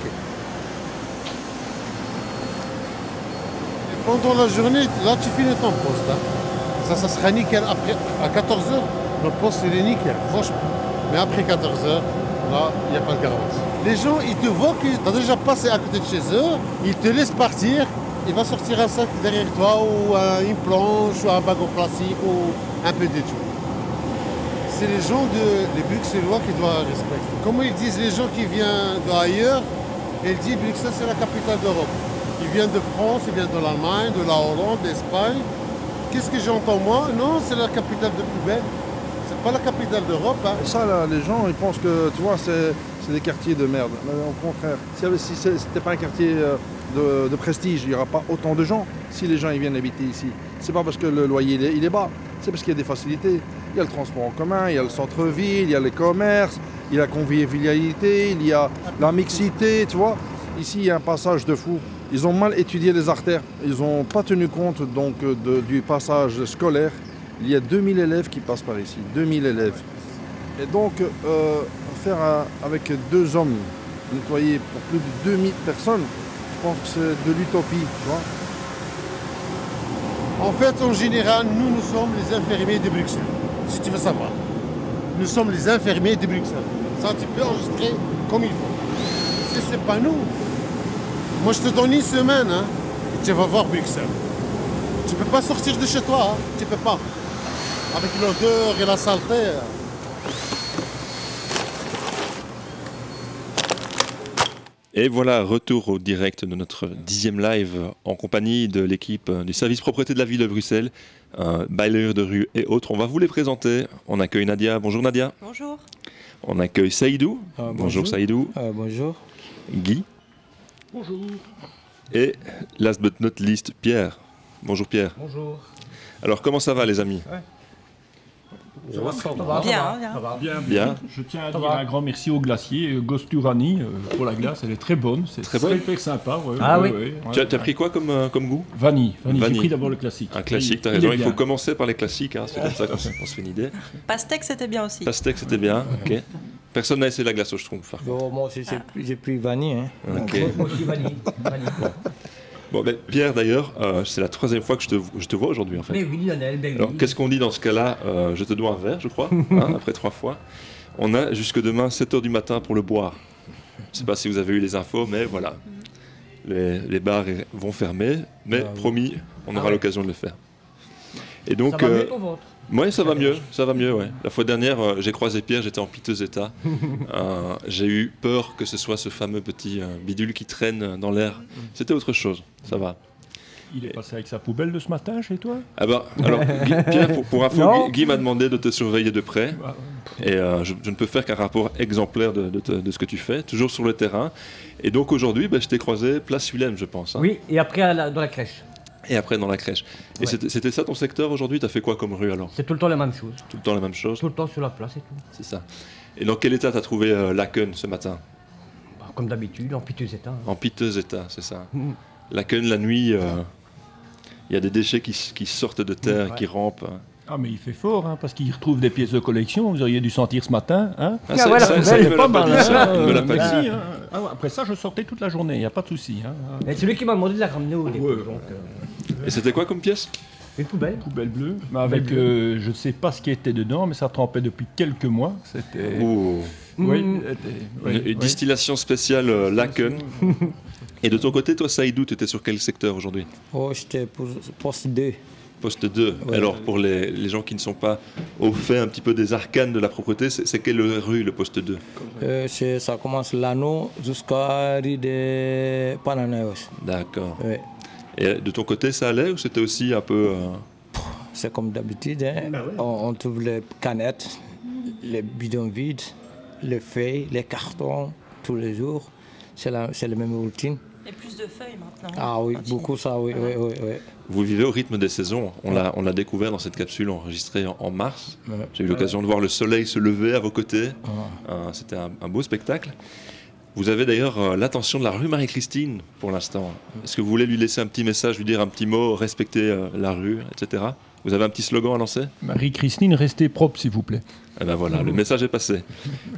Et pendant la journée, là, tu finis ton poste. hein. Ça, ça sera nickel. Après, à 14h, le poste, il est nickel, franchement. Mais après 14h, là, il n'y a pas de garantie. Les gens, ils te voient que tu as déjà passé à côté de chez eux, ils te laissent partir, il va sortir un sac derrière toi, ou un- une planche, ou un bagot plastique, ou un peu de tout. C'est les gens de les Bruxellois qui doivent respecter. Comment ils disent les gens qui viennent d'ailleurs Ils disent Bruxelles c'est la capitale d'Europe. Ils viennent de France, ils viennent de l'Allemagne, de la Hollande, d'Espagne. Qu'est-ce que j'entends moi? Non, c'est la capitale de plus belle. C'est pas la capitale d'Europe. Hein. Ça, là, les gens, ils pensent que, tu vois, c'est des quartiers de merde. Mais au contraire, si, n'était pas un quartier euh, de, prestige, il n'y aura pas autant de gens si les gens ils viennent habiter ici. C'est pas parce que le loyer il est, bas, c'est parce qu'il y a des facilités. Il y a le transport en commun, il y a le centre-ville, il y a les commerces, il y a la convivialité, il y a la mixité, tu vois. Ici, il y a un passage de fou. Ils ont mal étudié les artères. Ils n'ont pas tenu compte donc du passage scolaire. Il y a 2000 élèves qui passent par ici. 2000 élèves. Et donc, euh, faire avec deux hommes nettoyer pour plus de 2000 personnes, pense de l'utopie. En fait, en général, nous, nous sommes les infirmiers de Bruxelles. Si tu veux savoir. Nous sommes les infirmiers de Bruxelles. Ça, tu peux enregistrer comme il faut. Si c'est pas nous, moi, je te donne une semaine, hein, et tu vas voir Bruxelles. Tu peux pas sortir de chez toi, hein. tu peux pas. Avec l'odeur et la saleté. Et voilà, retour au direct de notre dixième live en compagnie de l'équipe du service propreté de la ville de Bruxelles, euh, balayeurs de rue et autres. On va vous les présenter. On accueille Nadia. Bonjour Nadia. Bonjour. On accueille Saïdou. Euh, bonjour. bonjour. Saïdou. bonjour. Guy. Bonjour. Et last but not least, Pierre. Bonjour Pierre. Bonjour. Alors comment ça va les amis? Ça va, ça va. bien. Bien, Bien. Je tiens à dire un grand merci au glacier, euh, Gosturani, euh, pour la glace. Elle est très bonne. C'est Très bonne super sympa. ouais, Ah ouais, oui. ouais, Tu as, ouais. tu as pris quoi comme, euh, comme goût? Vanille. Vanille. J'ai Vanille. pris d'abord le classique. Un classique, tu as Il- il raison. Il faut commencer par les classiques. hein, C'est comme ça qu'on se on se fait une idée. Pastèque, c'était bien aussi. Pastèque, c'était bien. Ok. Personne n'a essayé la glace au schtroumpf. Bon, moi aussi, j'ai pris- j'ai vanille. Hein. Ok. Moi aussi, vanille. vanille. Bon, ben, Pierre, d'ailleurs, euh, c'est la troisième fois que je te, je te vois aujourd'hui, en fait. Mais oui, Lionel, ben oui. Alors, qu'est-ce qu'on dit dans ce cas-là Euh, Je te dois un verre, je crois, hein, après trois fois. On a jusque demain 7h du matin pour le boire. Je ne sais pas si vous avez eu les infos, mais voilà. Les, les bars vont fermer, mais promis, on aura Ah ouais. l'occasion de le faire. Et donc, Ça va mieux euh, pour votre Ouais, ça va mieux, ça va mieux, ouais. La fois dernière, euh, j'ai croisé Pierre, j'étais en piteux état. Euh, j'ai eu peur que ce soit ce fameux petit euh, bidule qui traîne dans l'air. C'était autre chose, ça va. Il est passé avec sa poubelle de ce matin chez toi? Ah bah, alors, Guy- Pierre, pour, pour info. Guy, Guy m'a demandé de te surveiller de près. Et euh, je, je ne peux faire qu'un rapport exemplaire de, de te- de ce que tu fais, toujours sur le terrain. Et donc aujourd'hui, bah, je t'ai croisé place Willem, je pense. hein. Oui, et après à la- dans la crèche. Et après dans la crèche. Et Ouais. c'était- c'était ça ton secteur aujourd'hui? T'as fait quoi comme rue alors? C'est tout le temps la même chose. Tout le temps la même chose? Tout le temps sur la place et tout. C'est ça. Et dans quel état t'as trouvé euh, Laken ce matin? Bah, comme d'habitude, en piteux état. hein. En piteux état, c'est ça. Mm. Laken, la nuit, euh, il y a des déchets qui, sortent de terre, Ouais. qui rampent. Ah, mais il fait fort, hein, parce qu'il retrouve des pièces de collection. Vous auriez dû sentir ce matin. Hein? Ah, ça- Ah ouais, la ça- il me pas pas mal. dit, ça. hein, Il me l'a pas merci, dit. hein. Ah ouais, après ça, je sortais toute la journée, il n'y a pas de souci. Hein. Et c'est lui qui m'a demandé de la ramener au donc, euh, Et c'était quoi comme pièce? Une poubelle. Poubelle bleue. Mais avec, euh, je ne sais pas ce qui était dedans, mais ça trempait depuis quelques mois. C'était. Oh. Oui, Mm. Une, oui, une oui. distillation spéciale euh, Laken. Et de ton côté, toi, Saïdou, tu étais sur quel secteur aujourd'hui? Oh, j'étais pour poste 2. Poste 2. Ouais. Alors, pour les, les gens qui ne sont pas au fait un petit peu des arcanes de la propreté, c'est quelle rue, le poste 2 Euh, c'est- ça commence l'anneau jusqu'à rue de Pananeos. D'accord. Ouais. Et de ton côté, ça allait ou c'était aussi un peu. euh, C'est comme d'habitude. hein. on, on trouve les canettes, les bidons vides, les feuilles, les cartons, tous les jours. C'est la, c'est la même routine. Et plus de feuilles maintenant. Ah oui, beaucoup ça, oui, oui, oui. oui. Vous vivez au rythme des saisons. On l'a, on l'a découvert dans cette capsule enregistrée en, en mars. Ouais. J'ai eu l'occasion de voir le soleil se lever à vos côtés. Euh, c'était un, un beau spectacle. Vous avez d'ailleurs euh, l'attention de la rue Marie-Christine pour l'instant. Est-ce que vous voulez lui laisser un petit message, lui dire un petit mot, respecter euh, la rue, etc. Vous avez un petit slogan à lancer? Marie-Christine, restez propre, s'il vous plaît. Eh ben voilà, le message est passé.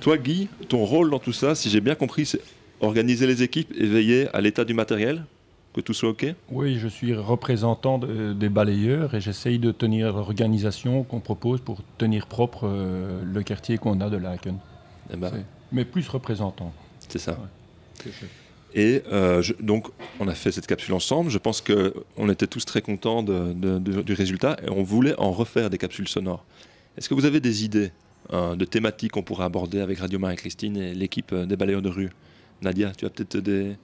Toi, Guy, ton rôle dans tout ça, si j'ai bien compris, c'est organiser les équipes et veiller à l'état du matériel, que tout soit OK? Oui, je suis représentant de- des balayeurs et j'essaye de tenir l'organisation qu'on propose pour tenir propre euh, le quartier qu'on a de Laken. Eh ben. Mais plus représentant. C'est ça. Et euh, je- donc, on a fait cette capsule ensemble. Je pense qu'on était tous très contents de- de- de- du résultat et on voulait en refaire des capsules sonores. Est-ce que vous avez des idées euh, de thématiques qu'on pourrait aborder avec Radio Marie-Christine et l'équipe euh, des balayeurs de rue? Nadia, tu as peut-être des...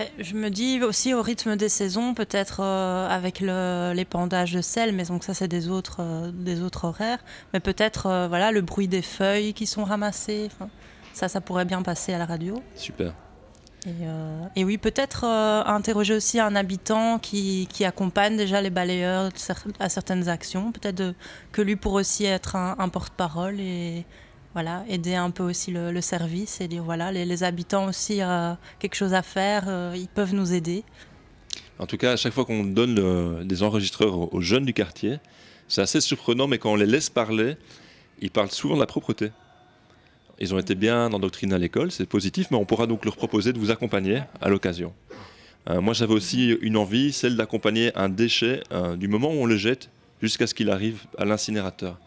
Eh, Je me dis aussi au rythme des saisons, peut-être euh, avec l'épandage de sel, mais donc ça c'est des autres, euh, des autres horaires, mais peut-être euh, voilà le bruit des feuilles qui sont ramassées, ça ça pourrait bien passer à la radio. Super. Et, euh, et oui, peut-être interroger aussi un habitant qui, qui accompagne déjà les balayeurs à certaines actions. Peut-être que lui pourrait aussi être un, un porte-parole et voilà, aider un peu aussi le, le service et dire voilà, les, les habitants aussi euh, quelque chose à faire, euh, ils peuvent nous aider. En tout cas, à chaque fois qu'on donne le- des enregistreurs aux, aux jeunes du quartier, c'est assez surprenant, mais quand on les laisse parler, ils parlent souvent de la propreté. Ils ont été bien endoctrinés à l'école, c'est positif, mais on pourra donc leur proposer de vous accompagner à l'occasion. Euh, moi, j'avais aussi une envie, celle d'accompagner un déchet euh, du moment où on le jette jusqu'à ce qu'il arrive à l'incinérateur.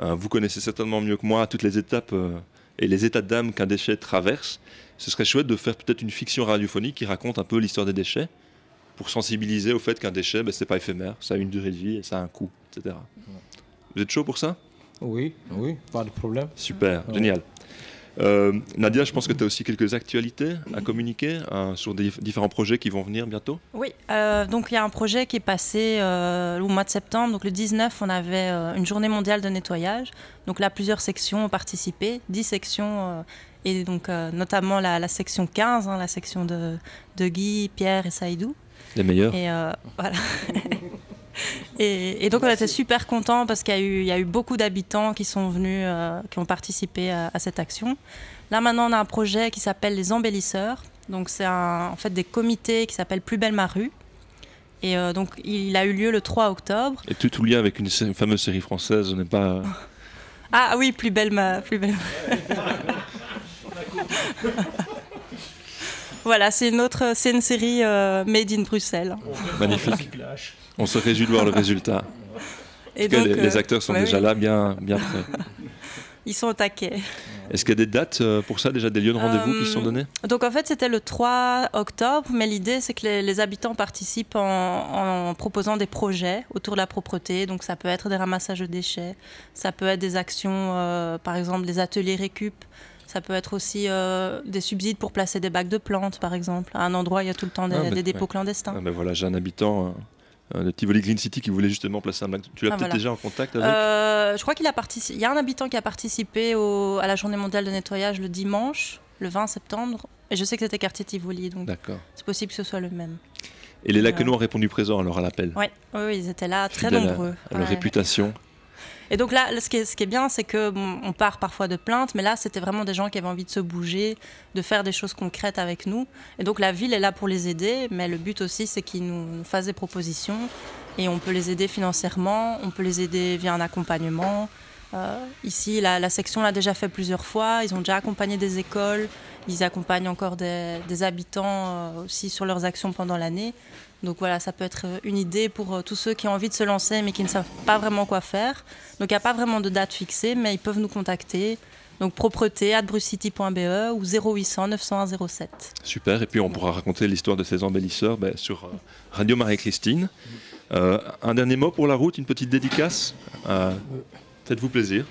Vous connaissez certainement mieux que moi toutes les étapes euh, et les états d'âme qu'un déchet traverse. Ce serait chouette de faire peut-être une fiction radiophonique qui raconte un peu l'histoire des déchets pour sensibiliser au fait qu'un déchet, ben, c'est pas éphémère, ça a une durée de vie et ça a un coût, etc. Vous êtes chaud pour ça? Oui, oui, pas de problème. Super, Ouais. génial. Euh, Nadia, je pense que tu as aussi quelques actualités à communiquer euh, sur des différents projets qui vont venir bientôt. Oui, euh, donc il y a un projet qui est passé euh, au mois de septembre. Donc le 19, on avait euh, une journée mondiale de nettoyage. Donc là, plusieurs sections ont participé, 10 sections, euh, et donc euh, notamment la, la section 15, hein, la section de, de Guy, Pierre et Saïdou. Les meilleurs. Et euh, voilà. et, et donc on était super contents parce qu'il y, a eu- il y a eu beaucoup d'habitants qui sont venus, euh, qui ont participé à, à cette action. Là maintenant on a un projet qui s'appelle les embellisseurs. Donc c'est en fait des comités qui s'appellent Plus belle ma rue. Et euh, donc il a eu lieu le 3 octobre. Et tout, tout lien avec une fameuse série française n'est pas. Ah oui, plus belle ma... Plus belle... voilà, c'est une autre, c'est une série euh, made in Bruxelles. Magnifique. On se réjouit de voir le résultat. Et En tout cas, donc, les, les euh, acteurs sont ouais, déjà oui. là, bien, bien prêts. Ils sont au taquet. Est-ce qu'il y a des dates euh, pour ça, déjà des lieux de rendez-vous qui Euh, sont donnés? Donc en fait c'était le 3 octobre, mais l'idée c'est que les, les habitants participent en, en proposant des projets autour de la propreté. Donc ça peut être des ramassages de déchets, ça peut être des actions, euh, par exemple des ateliers récup. Ça peut être aussi euh, des subsides pour placer des bacs de plantes, par exemple. À un endroit, il y a tout le temps des, Ah, bah, des dépôts ouais. clandestins. Ah, ben voilà, j'ai un habitant euh, euh, de Tivoli Green City qui voulait justement placer un. Tu l'as Ah, peut-être voilà. déjà en contact avec Euh, Je crois qu'il a participé. Il y a un habitant qui a participé au- à la journée mondiale de nettoyage le dimanche, le 20 septembre. Et je sais que c'était quartier Tivoli, donc c'est possible que ce soit le même. Et les Lacanois ont répondu présent alors à l'appel. Ouais, oui, ils étaient là, très nombreux. À, leur Ouais. réputation. Et donc là, ce qui est, bien, c'est que on part parfois de plaintes, mais là, c'était vraiment des gens qui avaient envie de se bouger, de faire des choses concrètes avec nous. Et donc la ville est là pour les aider, mais le but aussi, c'est qu'ils nous, fassent des propositions. Et on peut les aider financièrement, on peut les aider via un accompagnement. Euh, ici, la, section l'a déjà fait plusieurs fois. Ils ont déjà accompagné des écoles. Ils accompagnent encore des, des habitants euh, aussi sur leurs actions pendant l'année. Donc voilà, ça peut être euh, une idée pour euh, tous ceux qui ont envie de se lancer mais qui ne savent pas vraiment quoi faire. Donc il n'y a pas vraiment de date fixée, mais ils peuvent nous contacter. Donc propreté at ou 0800 901 07. Super. Et puis on pourra raconter l'histoire de ces embellisseurs ben, sur euh, Radio Marie-Christine. Un dernier mot pour la route, une petite dédicace? Faites-vous plaisir.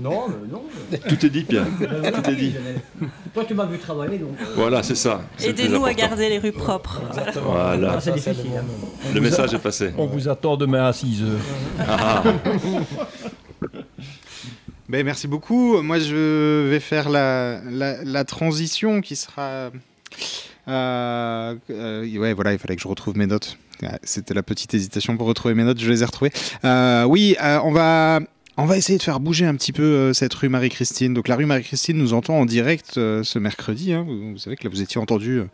Non, mais non. Tout est dit, Pierre. Ben Tout est dit. Toi, tu m'as vu travailler, donc. euh, Voilà, c'est ça. Aidez-nous à garder les rues propres. Voilà. Ah, c'est difficile. hein. Le message est passé. On vous attend demain à 6 heures. Ah. Ben, merci beaucoup. Moi, je vais faire la, la, la transition qui sera. euh, euh, ouais, voilà, il fallait que je retrouve mes notes. Ah, C'était la petite hésitation pour retrouver mes notes. Je les ai retrouvées. Euh, oui, euh, on va. On va essayer de faire bouger un petit peu euh, cette rue Marie-Christine. Donc la rue Marie-Christine nous entend en direct euh, ce mercredi. hein. Vous, savez que là vous étiez entendu euh,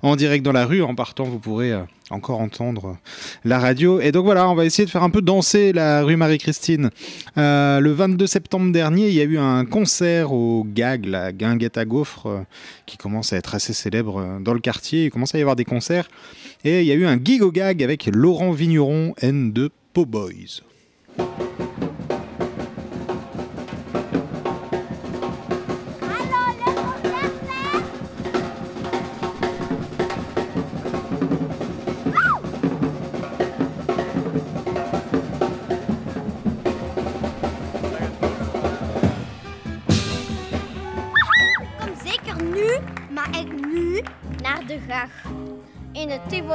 en direct dans la rue. En partant, vous pourrez encore entendre la radio. Et donc voilà, on va essayer de faire un peu danser la rue Marie-Christine. Le 22 septembre dernier, il y a eu un concert au GAG, la Guinguette à Gaufres, qui commence à être assez célèbre dans le quartier. Il commence à y avoir des concerts. Et il y a eu un gig au GAG avec Laurent Vigneron, N de Po Boys.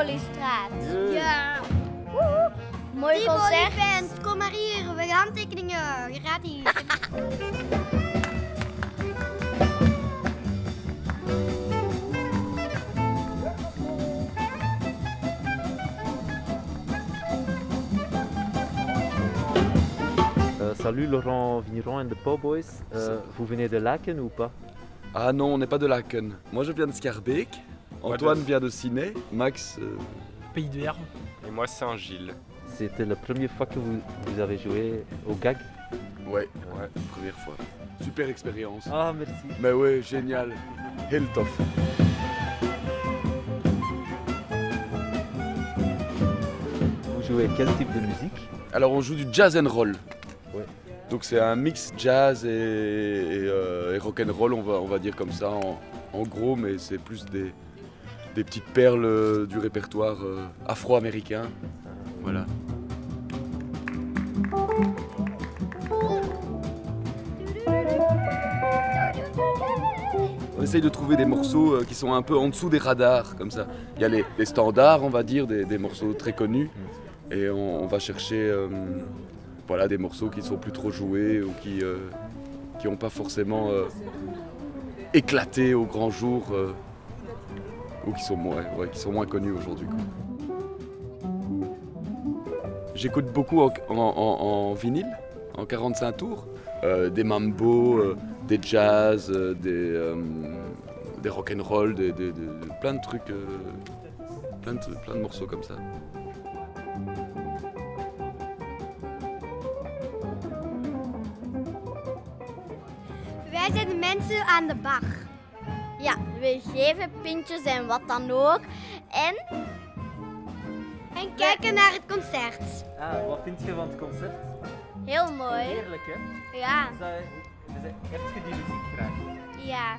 Tivoli-straat. Ja. Woehoe. Mooi Tivoli concert. fans, kom maar hier. We gaan tekeningen. Gratis. Euh, salut Laurent Vigneron and the Po Boys. Euh, vous venez de Laken ou pas? Ah non, on n'est pas de Laken. Moi je viens de Scarbeck. Antoine vient de Ciné. Max. euh, Pays de Herbe. Et moi, Saint-Gilles. C'était la première fois que vous, vous avez joué au GAG Ouais, ouais, première fois. Super expérience. Ah, merci. Mais ouais, génial. Heel tof. Vous jouez quel type de musique Alors on joue du jazz and roll. Ouais. Donc c'est un mix jazz et, et, euh, et rock and roll, on va, on va dire comme ça en, en gros, mais c'est plus des, des petites perles euh, du répertoire euh, afro-américain. Voilà. On essaye de trouver des morceaux euh, qui sont un peu en dessous des radars, comme ça. Il y a les, standards, on va dire, des, morceaux très connus, et on, va chercher voilà, des morceaux qui ne sont plus trop joués ou qui n'ont pas forcément éclaté au grand jour, ou qui sont, moins, ouais, qui sont moins connus aujourd'hui. quoi. J'écoute beaucoup en, en- en- en vinyle, en 45 tours. Euh, des mambo, euh, des jazz, euh, des, euh, des rock and roll, des, des- des- plein de trucs, euh, plein, de, plein de morceaux comme ça. Wij zijn de mensen aan de bar. Ja, we geven pintjes en wat dan ook. En... En kijken naar het concert. Ah, wat vind je van het concert? Heel mooi. Heerlijk, hè? Ja. Heb je die muziek graag? Ja.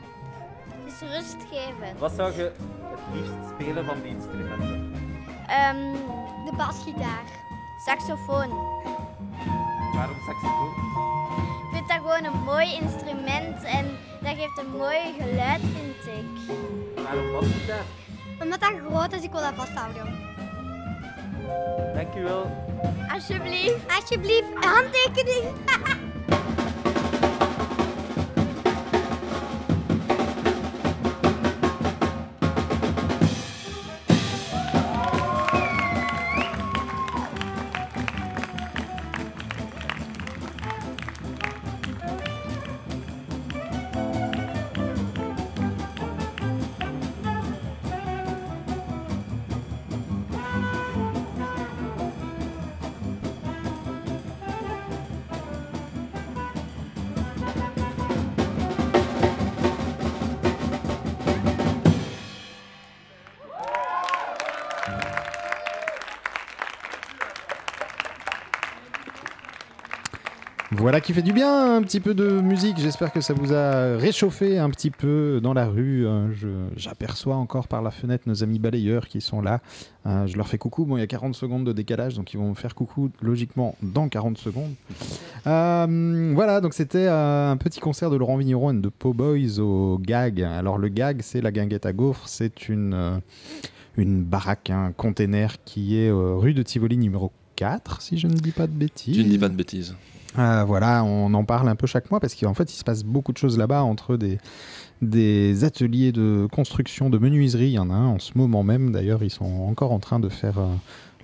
Het is rustgevend. Wat zou je het liefst spelen van die instrumenten? Ehm, de basgitaar. Saxofoon. Waarom saxofoon? Ik vind dat gewoon een mooi instrument en dat geeft een mooi geluid, vind ik. Waarom basgitaar? Omdat dat groot is, ik wil dat vasthouden. Dank u wel. Alsjeblieft. Alsjeblieft, handtekening. Voilà qui fait du bien, un petit peu de musique. J'espère que ça vous a réchauffé un petit peu dans la rue. Je- J'aperçois encore par la fenêtre nos amis balayeurs qui sont là. Euh, je leur fais coucou. Bon, il y a 40 secondes de décalage, donc ils vont me faire coucou logiquement dans 40 secondes. Euh, voilà, donc c'était euh, un petit concert de Laurent Vigneron et de Po Boys au GAG. Alors le GAG, c'est la guinguette à gaufres. C'est une, euh, une baraque, un container qui est rue de Tivoli numéro 4, si je ne dis pas de bêtises. Tu ne dis pas de bêtises. Euh, voilà, on en parle un peu chaque mois parce qu'en fait, il se passe beaucoup de choses là-bas entre des, des ateliers de construction de menuiserie. Il y en a un en ce moment même. D'ailleurs, ils sont encore en train de faire euh,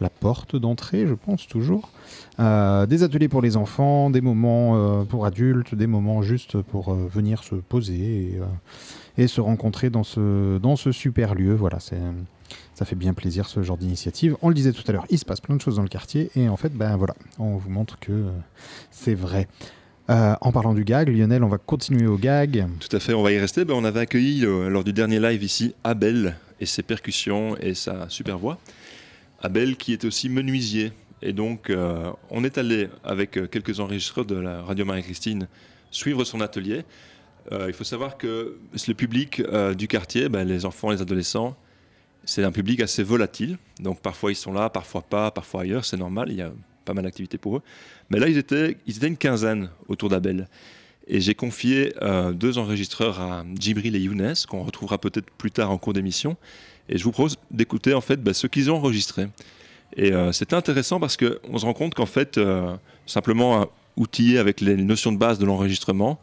la porte d'entrée, je pense toujours. Euh, des ateliers pour les enfants, des moments pour adultes, des moments juste pour venir se poser et, et se rencontrer dans ce, dans ce super lieu. Voilà, c'est. Ça fait bien plaisir ce genre d'initiative. On le disait tout à l'heure, il se passe plein de choses dans le quartier et en fait, ben voilà, on vous montre que euh, c'est vrai. Euh, en parlant du gag, Lionel, on va continuer au gag. Tout à fait, on va y rester. Ben, on avait accueilli euh, lors du dernier live ici Abel et ses percussions et sa super voix. Abel qui est aussi menuisier. Et donc on est allé avec quelques enregistreurs de la Radio Marie-Christine suivre son atelier. Il faut savoir que le public du quartier, ben, les enfants, les adolescents, c'est un public assez volatile. Donc parfois ils sont là, parfois pas, parfois ailleurs, c'est normal, il y a pas mal d'activités pour eux. Mais là, ils étaient, une quinzaine autour d'Abel. Et j'ai confié euh, deux enregistreurs à Djibril et Younes, qu'on retrouvera peut-être plus tard en cours d'émission. Et je vous propose d'écouter en fait bah, ce qu'ils ont enregistré. Et euh, c'était intéressant parce qu'on se rend compte qu'en fait, euh, simplement euh, outillés avec les notions de base de l'enregistrement,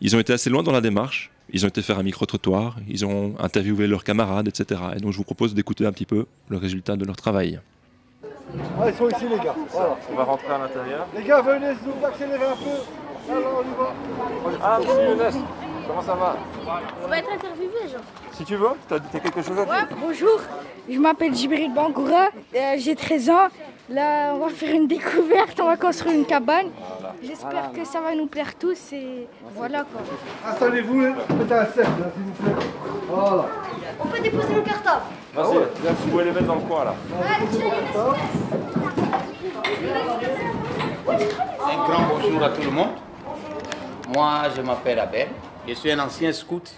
ils ont été assez loin dans la démarche. Ils ont été faire un micro-trottoir, ils ont interviewé leurs camarades, etc. Et donc je vous propose d'écouter un petit peu le résultat de leur travail. Ah, ils sont ici, les gars. Voilà. On va rentrer à l'intérieur. Les gars, venez vous accélérer un peu. Alors, on y va. Ah, monsieur Younes, comment ça va? On va être interviewé, genre. Si tu veux, t'as as quelque chose à dire? Ouais, bonjour, je m'appelle Jibril Bangoura, euh, j'ai 13 ans. Là, on va faire une découverte, on va construire une cabane. J'espère que ça va nous plaire tous et voilà quoi. Installez-vous, mettez un cercle, là, s'il vous plaît. Voilà. On peut déposer nos cartables. Vas-y, vous pouvez les mettre dans le coin là. Un grand bonjour à tout le monde. Moi, je m'appelle Abel. Je suis un ancien scout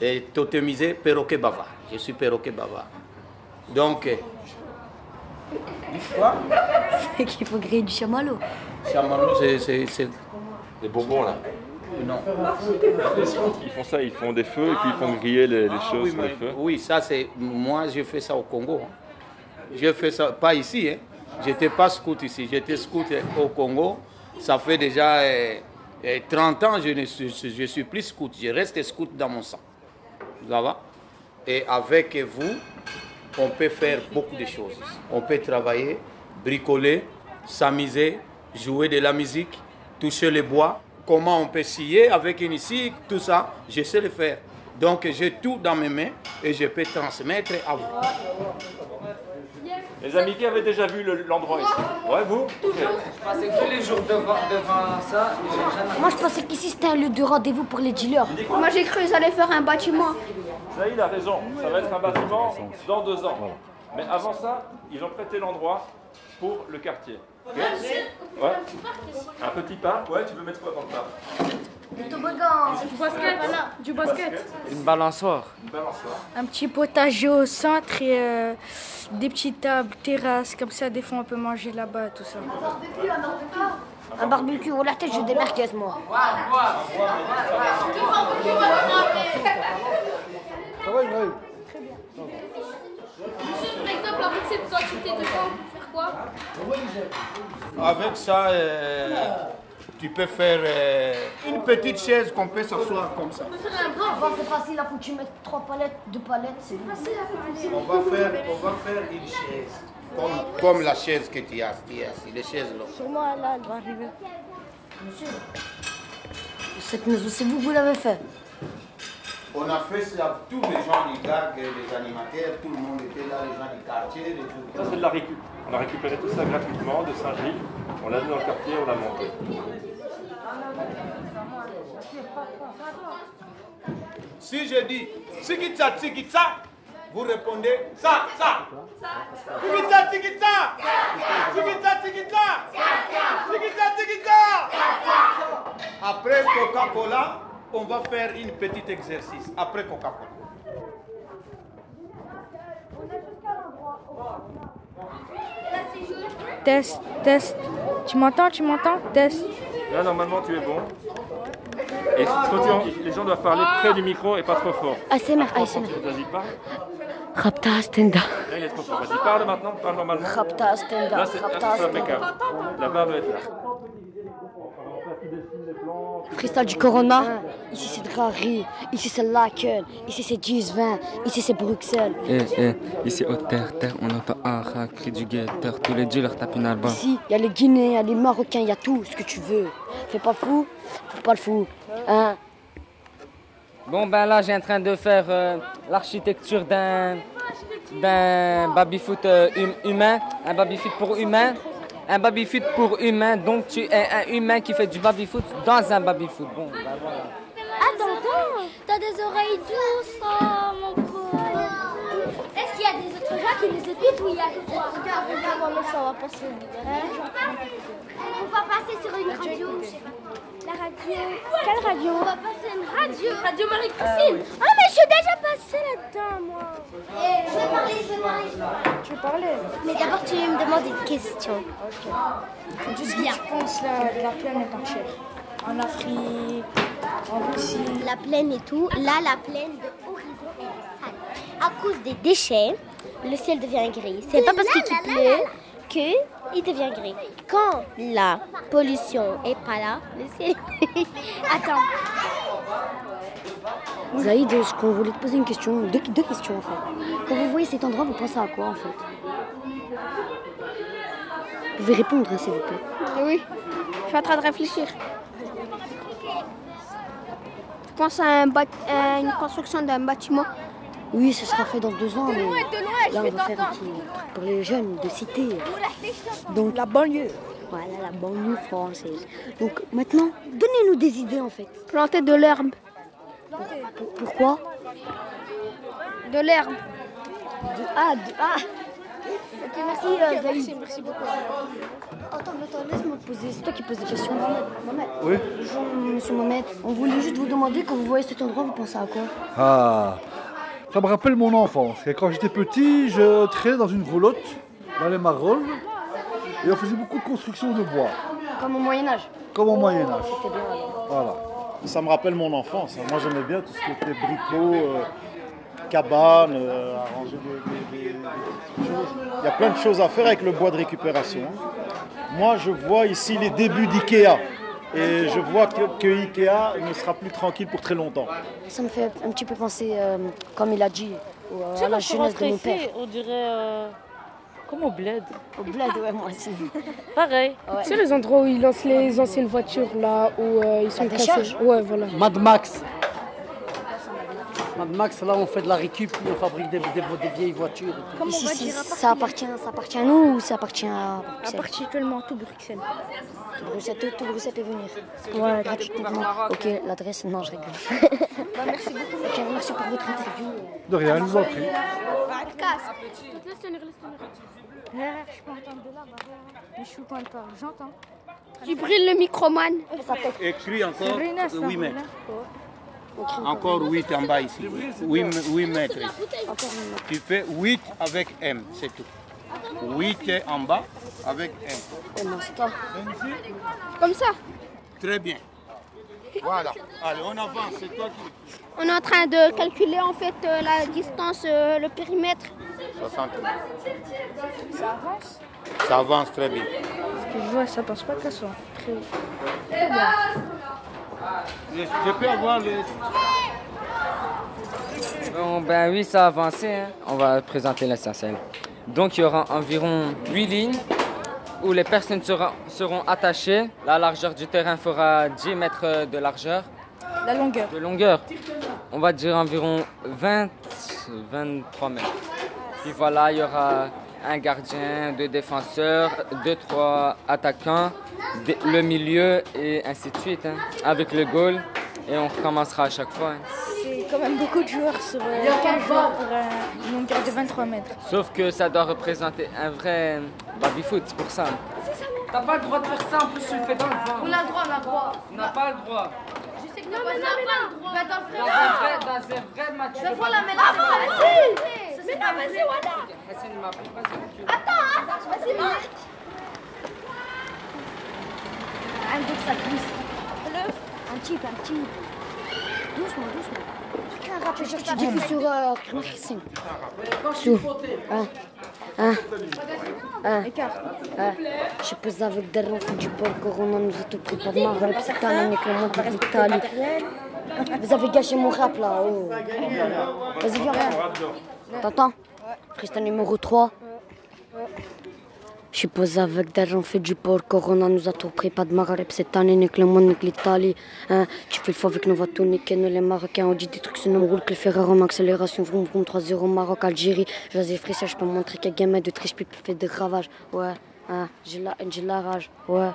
et totemisé perroquet bavard. Je suis perroquet bavard. Donc, euh, l'histoire, C'est qu'il faut griller du chamallow. Chamallow, c'est- Des bonbons là. Non. Ils font ça, ils font des feux et puis ils font griller les, les Ah choses oui, sur mais- les feux. oui, ça c'est. Moi, j'ai fait ça au Congo. hein. J'ai fait ça, pas ici. Hein. J'étais pas scout ici, j'étais scout au Congo. Ça fait déjà euh, euh, 30 ans, je ne suis, je suis plus scout. Je reste scout dans mon sang. Ça va? Et avec vous, on peut faire beaucoup de choses. On peut travailler, bricoler, s'amuser, jouer de la musique, toucher le bois. Comment on peut scier avec une scie, tout ça, je sais le faire. Donc j'ai tout dans mes mains et je peux transmettre à vous. Les amis qui avaient déjà vu le- l'endroit ici? Ouais, vous? Je passais tous les jours devant, devant ça. jamais- Moi, je pensais qu'ici, c'était un lieu de rendez-vous pour les dealers. Moi j'ai cru qu'ils allaient faire un bâtiment. Zaïd a raison, ça va être un bâtiment dans deux ans. Mais avant ça, ils ont prêté l'endroit pour le quartier. Ouais. Un petit parc, ouais, tu veux mettre quoi dans le parc? Du toboggan. Du basket. Du basket. Une balançoire. Une balançoire. Un petit potager au centre et euh, des petites tables, terrasses, comme ça, des fois on peut manger là-bas, tout ça. Un barbecue, oh la tête, des merguez moi. Ça va, Ibrahim Monsieur, par exemple, avec cette quantité de temps, faire quoi? Avec ça, euh, tu peux faire euh, une petite chaise qu'on peut s'asseoir comme ça. Bon, c'est facile, là, faut que tu mettes trois palettes, deux palettes, c'est facile. On va faire, on va faire une chaise. Comme, comme la chaise que tu as, tu as les chaises là. Sûrement là, elle va arriver. Monsieur, cette maison, c'est vous qui l'avez fait. On a fait ça, tous les gens du GAG, les animateurs, tout le monde était là, les gens du quartier, les tout. Ça, c'est de la récup. On a récupéré tout ça gratuitement de Saint-Gilles. On l'a mis dans le quartier, on l'a monté. Si je dis Tsikitsa, Tsikitsa, vous répondez ça, ça. Tsikitsa, Tsikitsa. Tsikitsa, Tsikitsa. Tsikitsa, Tsikitsa. Après Coca-Cola, on va faire une petite exercice. Après Coca-Cola. Test, test. Tu m'entends, tu m'entends? Test. Là, normalement, tu es bon. Et quand tu en- les gens doivent parler près du micro et pas trop fort. ASMR, ASMR. Vas-y, parle. Rapta, stenda. Là, il est trop fort. Vas-y, parle maintenant, parle normalement. Rapta, stenda. Là, c'est là, Rapta, c'est impeccable. La barre doit être là. Freestyle du Corona. Ici c'est Drari, ici c'est Laken, ici c'est 10-20, ici c'est Bruxelles. Eh, eh, ici au terre, terre, on entend Ara, cri du guetteur, tous les dealers tapent une album. Ici, il y a les Guinéens, il y a les Marocains, il y a tout ce que tu veux. Fais pas fou, fais pas le fou. Hein? Bon, ben là, j'ai en train de faire euh, l'architecture d'un d'un baby-foot euh, hum- humain, un baby-foot pour humain, un baby-foot pour humain. Donc, tu es un humain qui fait du baby-foot dans un baby-foot. Bon, ben voilà. Attends, attends, t'as des oreilles douces, oh, mon pauvre. Est-ce qu'il y a des autres gens qui nous écoutent ou il y a que toi? Regarde, regarde, on ça va passer. On va passer sur une radio, je sais pas. La radio. Quelle radio On va passer une radio. Radio Marie-Christine. Ah, mais je suis déjà passée là-dedans, moi. je vais parler, je vais parler, je vais parler. Tu veux parler Mais d'abord, tu me demandes une question. Ok. Qu'est-ce que tu penses là, de la planète entière En Afrique, en Russie La plaine et tout. Là, la plaine de Horizon est sale. À cause des déchets, le ciel devient gris. C'est pas parce qu'il pleut qu'il devient gris. Quand la pollution est pas là, le ciel. Attends. Zaïd, ce qu'on voulait te poser une question, deux, deux questions en fait. Quand vous voyez cet endroit, vous pensez à quoi en fait? Vous pouvez répondre, hein, s'il vous plaît. Oui, je suis en train de réfléchir. Je pense à, un bat- à une construction d'un bâtiment. Oui, ce sera fait dans deux ans, mais de là on va faire un petit truc pour les jeunes de cité. Donc la banlieue. Voilà, la banlieue française. Donc maintenant, donnez-nous des idées en fait. Planter de l'herbe. Pour- pourquoi De l'herbe. Ah, de- ah Ok, merci euh, Zaïd. merci beaucoup. Attends, mais attends, laisse-moi te poser. C'est toi qui poses des questions. Mohamed, Mohamed. Oui Bonjour, monsieur Mohamed. On voulait juste vous demander, quand vous voyez cet endroit, vous pensez à quoi? Ah, ça me rappelle mon enfance. Et quand j'étais petit, je traînais dans une roulotte, dans les Marolles, et on faisait beaucoup de constructions de bois, Comme au Moyen-Âge. comme au Moyen-Âge. Voilà. Ça me rappelle mon enfance. Moi, j'aimais bien tout ce qui était bricot, euh, cabane, euh, arranger des, des- des- des petites choses. Il y a plein de choses à faire avec le bois de récupération. hein. Moi, je vois ici les débuts d'IKEA. Et je vois que, que IKEA ne sera plus tranquille pour très longtemps. Ça me fait un petit peu penser, euh, comme il a dit, au- Tu sais, à la jeunesse de mon ici, père. on dirait euh, comme au bled. Au bled, ouais, moi aussi. Pareil. Tu sais les endroits où ils lancent les anciennes voitures là, où euh, ils sont cassés. décharge Ouais, voilà. Mad Max. Mad Max, là, on fait de la récup, on fabrique des, des- des vieilles voitures. et tout. Ici, si- ça, appartient, ça appartient à nous ou ça appartient à Bruxelles Particulièrement tout Bruxelles. Tout Bruxelles, tout, tout Bruxelles peut venir. Ouais, gratuitement. Ok, l'adresse, non, je rigole. merci beaucoup. Ok, merci pour votre interview. De rien, je vous en prie. Casse. Laisse tenir, laisse tenir. Je peux entendre de là, mais je suis pas encore. J'entends. Tu brilles le microman. Écris encore Sabrina, 8 Sabrina. mètres. Encore 8 en bas ici. 8, mètres. ici. Tu fais 8 avec M, c'est tout. 8 en bas avec M. Comme ça. Très bien. Voilà. Allez, on avance. C'est toi qui. On est en train de calculer en fait euh, la distance, euh, le périmètre. 60 Ça avance Ça avance très bien. Parce que je vois, ça passe pas que ça. Très Je, je peux avoir le. Bon, ben oui, ça a avancé. hein. On va présenter l'essentiel. Donc, il y aura environ 8 lignes où les personnes sera- seront attachées. La largeur du terrain fera 10 mètres de largeur. La longueur. De longueur, on va dire environ 20, 23 mètres. Puis voilà, il y aura un gardien, deux défenseurs, deux, trois attaquants, le milieu et ainsi de suite, hein, avec le goal. Et on recommencera à chaque fois. hein. C'est quand même beaucoup de joueurs sur euh, 15 joueurs pour euh, une longueur de 23 mètres. Sauf que ça doit représenter un vrai baby-foot, c'est pour ça. T'as pas le droit de faire ça, en plus tu le fais dans le vent. On a le droit, on a le droit. On n'a pas le droit. Je sais que t'as pas le droit. Va dans le Dans un vrai, dans un vrai match. La baby-foot. mettre là. Vas-y. Mais non, vas-y, voilà. Hassan, m'a. Attends, vas-y, Marc. Un deux, ça glisse. Un type, un type. Doucement, doucement. Un rap, je tu diffuses sur euh. Sous. Je avec des renforts du port Corona, nous a tout pris par Maghreb, c'est un année que le monde de l'Italie. Vous avez gâché mon rap là. Oh. Vas-y, viens. T'entends? Freestyle numéro 3. Je suis posé avec des gens fait du port. Corona nous a tout pris, pas de Maghreb cette année, ni que le monde, ni que l'Italie. Hein, tu fais le faux avec nous, va tout niquer. Nous les Marocains, on dit des trucs, c'est nous roule que le Ferrari en accélération. Vroom, vroom, 3-0 Maroc, Algérie. Vas-y, frère, je peux montrer qu'il y a gamin de triche, puis fait des ravages. Ouais. Hein, j'ai la la rage, ouais.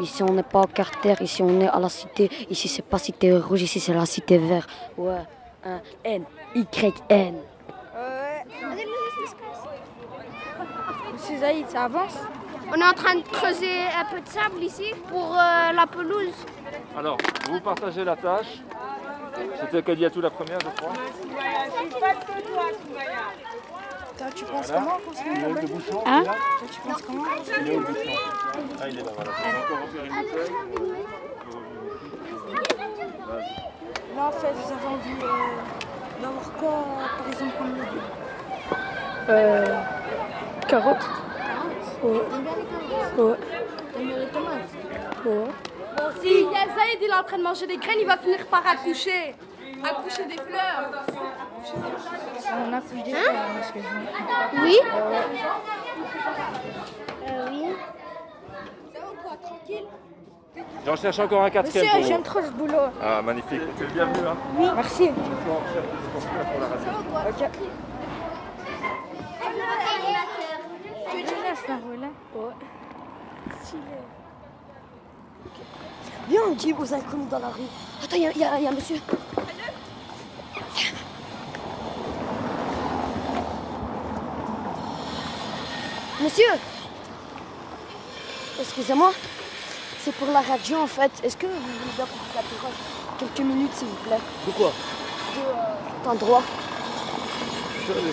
Ici on n'est pas au carter, ici on est à la cité. Ici c'est pas cité rouge, ici c'est la cité vert. Ouais. Hein, N, Y, N. Zaïd, ça avance On est en train de creuser un peu de sable ici pour euh, la pelouse. Alors, vous partagez la tâche. C'était Kadiatou la première, je crois. Toi, tu penses Voilà. comment Il le bouchon, Hein? là. Toi, tu penses comment? Il est où le bouchon Ah, il est là, voilà. Encore refaire une bouteille. Là, en fait, vous avez envie euh, d'avoir quoi, par exemple, comme légumes Euh. Carottes. Ouais. Ouais. T'aimes bien les tomates Ouais. Si il y a Zaïd, il est en train de manger des graines, il va finir par accoucher. Accoucher des fleurs. On accouche des fleurs, hein, parce que je Oui Euh, oui. tranquille? J'en cherche encore un quatrième Monsieur, j'aime trop ce boulot. Ah, magnifique. Tu es le bienvenu. Hein. Oui. Merci. Je suis en recherche de sponsors pour la radio. Ok. Tu es du neuf, là, voilà. Ouais. Stylé. Viens, on dit aux inconnus dans la rue. Attends, il y, a- y y a un monsieur. Monsieur Excusez-moi, c'est pour la radio en fait. Est-ce que vous voulez bien qu'on vous interroge quelques minutes s'il vous plaît? De quoi? De euh, cet endroit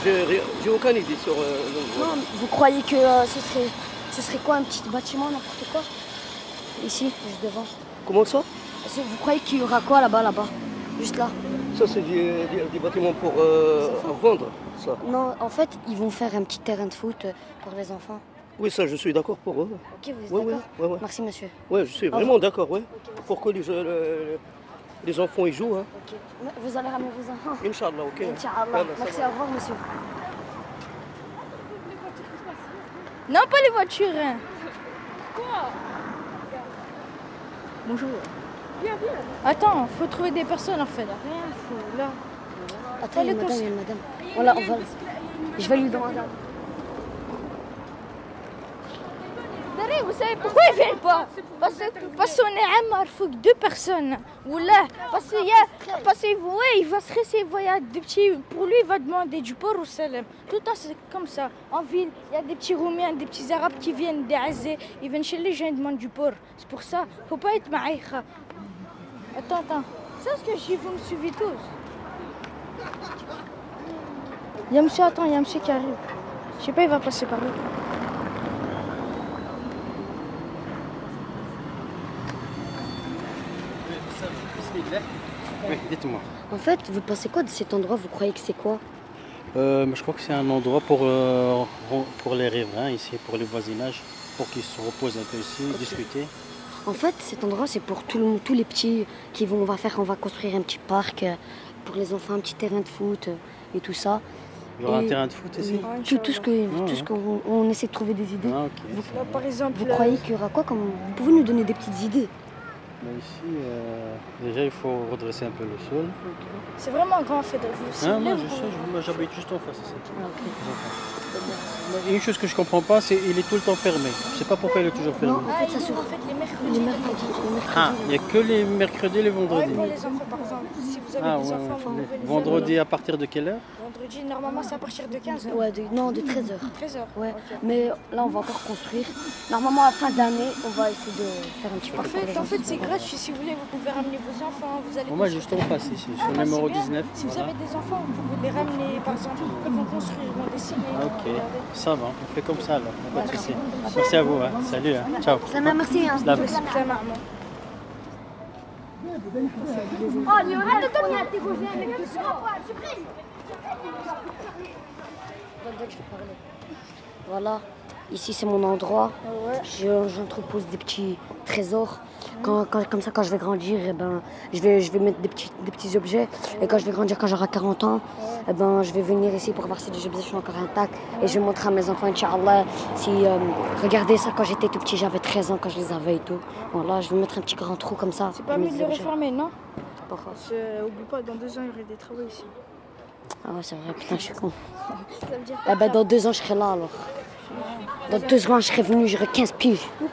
J'ai aucune idée sur euh. Non, vous croyez que euh, ce serait ce serait quoi un petit bâtiment, n'importe quoi? Ici, juste devant. Comment ça? Vous croyez qu'il y aura quoi là-bas, là-bas? Juste là Ça, c'est des, des- des bâtiments pour euh, vendre, ça. Non, en fait, ils vont faire un petit terrain de foot euh, pour les enfants. Oui, ça, je suis d'accord pour eux. Ok, vous êtes Ouais, d'accord? ouais, ouais. Merci, monsieur. Ouais, je suis vraiment d'accord, ouais. Pour que les, les enfants y jouent, hein. Ok. Vous allez ramener vos enfants Inch'Allah, ok. Inch'Allah. Merci, au revoir, monsieur. Non, pas les voitures. hein. Bonjour. Viens, viens. Attends, faut trouver des personnes en fait. Rien, faut là. Attends, il y a une madame, il y a une madame. Voilà, on va... Je vais lui demander. Vous savez pourquoi ils viennent pas? Parce qu'on est un que deux personnes. Ou là, parce qu'il y a, parce que, il va se rester, il des petits, pour lui, il va demander du porc au salam. Tout le temps, c'est comme ça. En ville, il y a des petits Roumains, des petits Arabes qui viennent d'Azé, ils viennent chez les gens, ils demandent du porc. C'est pour ça, faut pas être maïkha. Attends, attends. C'est ce que je vous me suivez tous? Il y a monsieur, attends, il y a monsieur qui arrive. Je sais pas, il va passer par là. Oui, dites-moi. En fait, vous pensez quoi de cet endroit? Vous croyez que c'est quoi? Euh, je crois que c'est un endroit pour, euh, pour les riverains ici, pour le voisinage, pour qu'ils se reposent un peu ici, discuter. En fait, cet endroit, c'est pour tout le monde, tous les petits qui vont, on va faire, on va construire un petit parc euh, pour les enfants, un petit terrain de foot et tout ça. Il y aura un terrain de foot ici? oui, tout, tout ce que, Ah, tout ce qu'on on essaie de trouver des idées. Ah. Vous, Là, par exemple, vous croyez qu'il y aura quoi comme... Vous pouvez nous donner des petites idées? Mais ici, euh, déjà, il faut redresser un peu le sol. C'est vraiment grand, fait de vous. Ah, moi, je sais, moi, j'habite juste en face. ici. Mais Une chose que je comprends pas, c'est qu'il est tout le temps fermé. Je sais pas pourquoi il est toujours fermé. Non, en fait, ça se en fait les mercredis. Les mercredis. Les mercredis. Ah, il n'y a que les mercredis et les Ouais, vendredis. pour les enfants, par exemple. Si vous avez Ah, des ouais, enfants, ouais. vous pouvez les Vendredi à partir de quelle heure Vendredi, normalement, c'est à partir de 15h. Ouais, de- non, de 13h. 13h. Ouais, mais là, on va encore construire. Normalement, à la fin d'année, on va essayer de faire un petit En pour les fait, en fait c'est gratuit. Si vous voulez, vous pouvez ramener vos enfants. Vous allez Bon, Moi, juste en face ici, sur Ah, le bah, numéro c'est bien. 19. Si vous avez des enfants, vous pouvez les ramener, par exemple. Ils vont construire, ils vont dessiner. ils vont Ok, ça va, on fait comme ça alors, pas de souci. Merci à vous, hein. salut, hein. ciao. Ça m'a merci. Hein. Salam. Oh, Lionel, poil. Jibril Voilà, ici c'est mon endroit. Je- J'entrepose des petits trésors. Quand, quand- comme ça, quand je vais grandir, eh ben, je, vais, je vais mettre des petits, des petits objets. Et quand je vais grandir, quand j'aurai 40 ans, eh ben, je vais venir ici pour voir si les objets sont encore intacts. Et je vais montrer à mes enfants, Inch'Allah, si... euh, regardez ça, quand j'étais tout petit, j'avais 13 ans quand je les avais et tout. Voilà, je vais mettre un petit grand trou comme ça. C'est pas mieux de les objets. réformer, non Pourquoi Oublie pas, dans deux ans, il y aurait des travaux ici. Ah ouais, c'est vrai, putain, je suis con. Ça veut dire Eh ben, dans deux ans, je serai là alors. Dans deux ans, je serai venu, j'aurai 15 piges. Oh,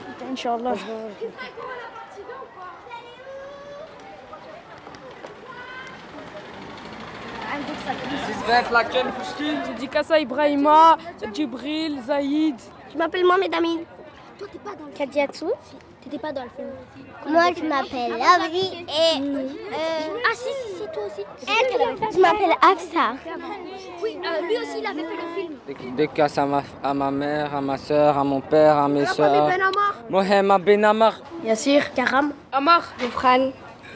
Inch'Allah. Dédicace à Ibrahima, Djibril, Zaïd. Je m'appelle Mohamed Amin. Toi, t'es pas dans le Kadiatou T'étais pas dans le film. Moi, je m'appelle Avril et. euh, Ah, si, si, si, toi aussi. Je m'appelle Afsa. Oui, euh, lui aussi, il avait fait le film. Dédicace à ma, à ma mère, à ma soeur, à mon père, à mes soeurs. Mohema Benamar. Yassir, Karam, Amar.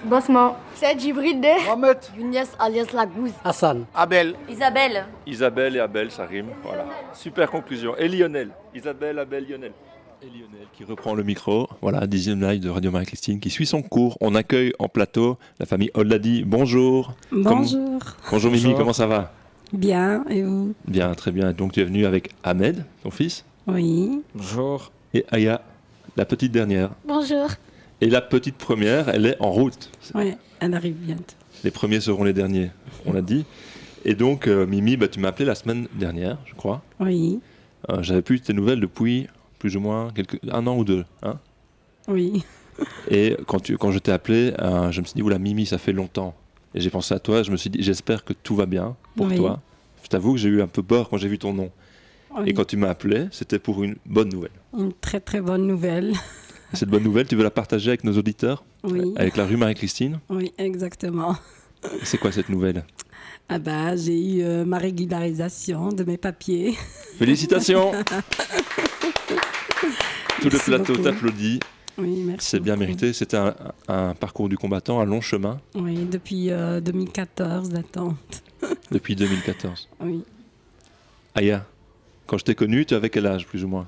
Basma, c'est Djibril de Mohamed. Younes alias Lagouze. Hassan. Abel. Isabelle. Isabelle et Abel, ça rime. Voilà. Super conclusion. Et Lionel. Isabelle, Abel, Lionel. Et Lionel qui reprend le micro. Voilà, dixième live de Radio Marie-Christine qui suit son cours. On accueille en plateau la famille Olladi. Bonjour. Bonjour. Comme- Bonjour Mimi, Bonjour. comment ça va? Bien, et vous? Bien, très bien. Donc tu es venu avec Ahmed, ton fils, Oui. Bonjour. et Aya, la petite dernière. Bonjour. Et la petite première, elle est en route. Oui, elle arrive bientôt. Les premiers seront les derniers, on l'a dit. Et donc, euh, Mimi, bah, tu m'as appelé la semaine dernière, je crois. Oui, Euh, J'avais plus tes nouvelles depuis plus ou moins quelques, un an ou deux. Hein oui. et quand, tu, quand je t'ai appelé, euh, je me suis dit, oula, Mimi, ça fait longtemps. Et j'ai pensé à toi, je me suis dit, j'espère que tout va bien pour Oui. toi. Je t'avoue que j'ai eu un peu peur quand j'ai vu ton nom. Oui. Et quand tu m'as appelé, c'était pour une bonne nouvelle. Une très très bonne nouvelle. Cette bonne nouvelle, tu veux la partager avec nos auditeurs Oui. Avec la rue Marie-Christine Oui, exactement. C'est quoi cette nouvelle Ah bah, j'ai eu euh, ma régularisation de mes papiers. Félicitations Tout le plateau t'applaudit. Oui, merci. C'est bien mérité. C'était un, un parcours du combattant, un long chemin Oui, depuis euh, 2014 d'attente. depuis 2014. Oui. Aya, quand je t'ai connu, tu avais quel âge plus ou moins?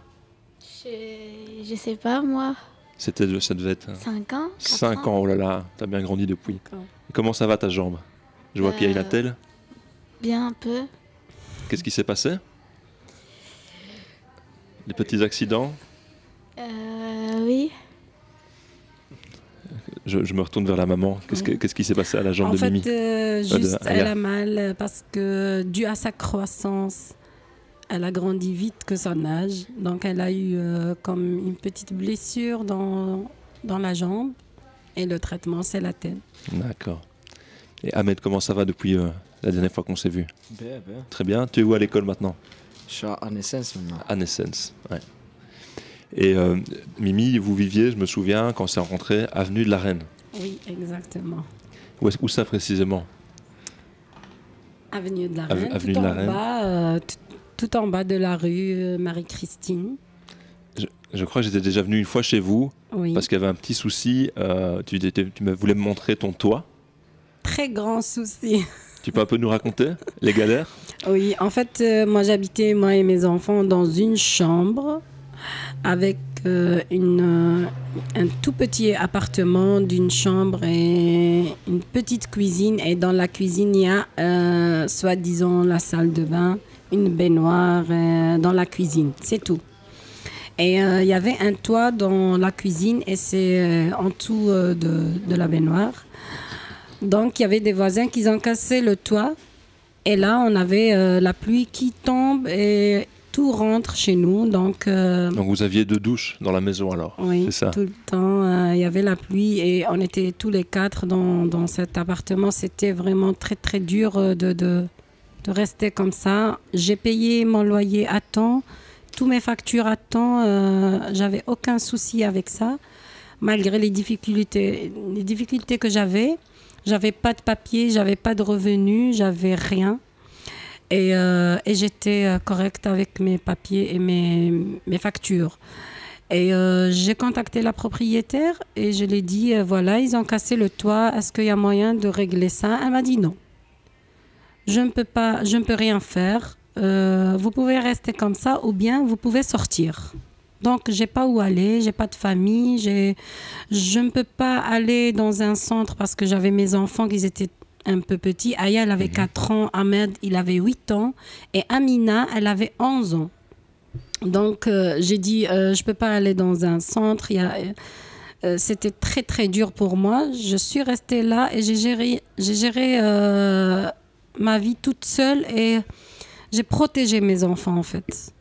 Je, je sais pas, moi. C'était, Ça devait être 5 ans 5 ans, oh là là, t'as bien grandi depuis. Et comment ça va ta jambe? Je vois qu'il y a une Euh, attelle. Bien un peu. Qu'est-ce qui s'est passé? Des petits accidents? Euh, oui. je, je me retourne vers la maman. Qu'est-ce, que- qu'est-ce qui s'est passé à la jambe en de fait, Mimi? euh, Euh, de juste elle a mal euh, parce que dû à sa croissance, elle a grandi vite que son âge. Donc elle a eu euh, comme une petite blessure dans, dans la jambe. Et le traitement, c'est la tête. D'accord. Et Ahmed, comment ça va depuis euh, la dernière fois qu'on s'est vu? Bien, bien. Très bien. Tu es où à l'école maintenant? Je suis à Naissance maintenant. À Naissance, ouais. Et euh, Mimi, vous viviez, je me souviens, quand on s'est rencontrés, avenue de la Reine. Oui, exactement. Où, ça précisément? Avenue de la Reine, avenue tout, de la en Reine. Bas, euh, tout, tout en bas de la rue euh, Marie-Christine. je, je crois que j'étais déjà venu une fois chez vous Oui. parce qu'il y avait un petit souci. euh, tu, tu me voulais me montrer ton toit. Très grand souci. Tu peux un peu nous raconter les galères? Oui, en fait, euh, moi j'habitais, moi et mes enfants, dans une chambre avec euh, une, un tout petit appartement d'une chambre et une petite cuisine. Et dans la cuisine, il y a, soi-disant, la salle de bain, une baignoire euh, dans la cuisine. C'est tout. Et euh, il y avait un toit dans la cuisine et c'est euh, en dessous euh, de, de la baignoire. Donc il y avait des voisins qui ont cassé le toit. Et là, on avait la pluie qui tombe et tout rentre chez nous. Donc, Donc vous aviez deux douches dans la maison alors oui, ça tout le temps, il y avait la pluie et on était tous les quatre dans, dans cet appartement. C'était vraiment très, très dur de, de, de rester comme ça. J'ai payé mon loyer à temps, tous mes factures à temps. euh, J'avais aucun souci avec ça, malgré les difficultés, les difficultés que j'avais. J'avais pas de papier, j'avais pas de revenus, j'avais rien. Et, euh, j'étais euh, correcte avec mes papiers et mes, mes factures. Et j'ai contacté la propriétaire et je lui ai dit, voilà, ils ont cassé le toit, est-ce qu'il y a moyen de régler ça? Elle m'a dit non. Je ne peux pas, je ne peux rien faire. Euh, vous pouvez rester comme ça ou bien vous pouvez sortir. Donc, j'ai pas où aller, j'ai pas de famille, j'ai, je ne peux pas aller dans un centre parce que j'avais mes enfants qui étaient un peu petits. Aya, elle avait 4 ans, Ahmed, il avait 8 ans et Amina, elle avait 11 ans. Donc, euh, j'ai dit, euh, je peux pas aller dans un centre. Il y a, euh, c'était très, très dur pour moi. Je suis restée là et j'ai géré, j'ai géré ma vie toute seule et j'ai protégé mes enfants, en fait.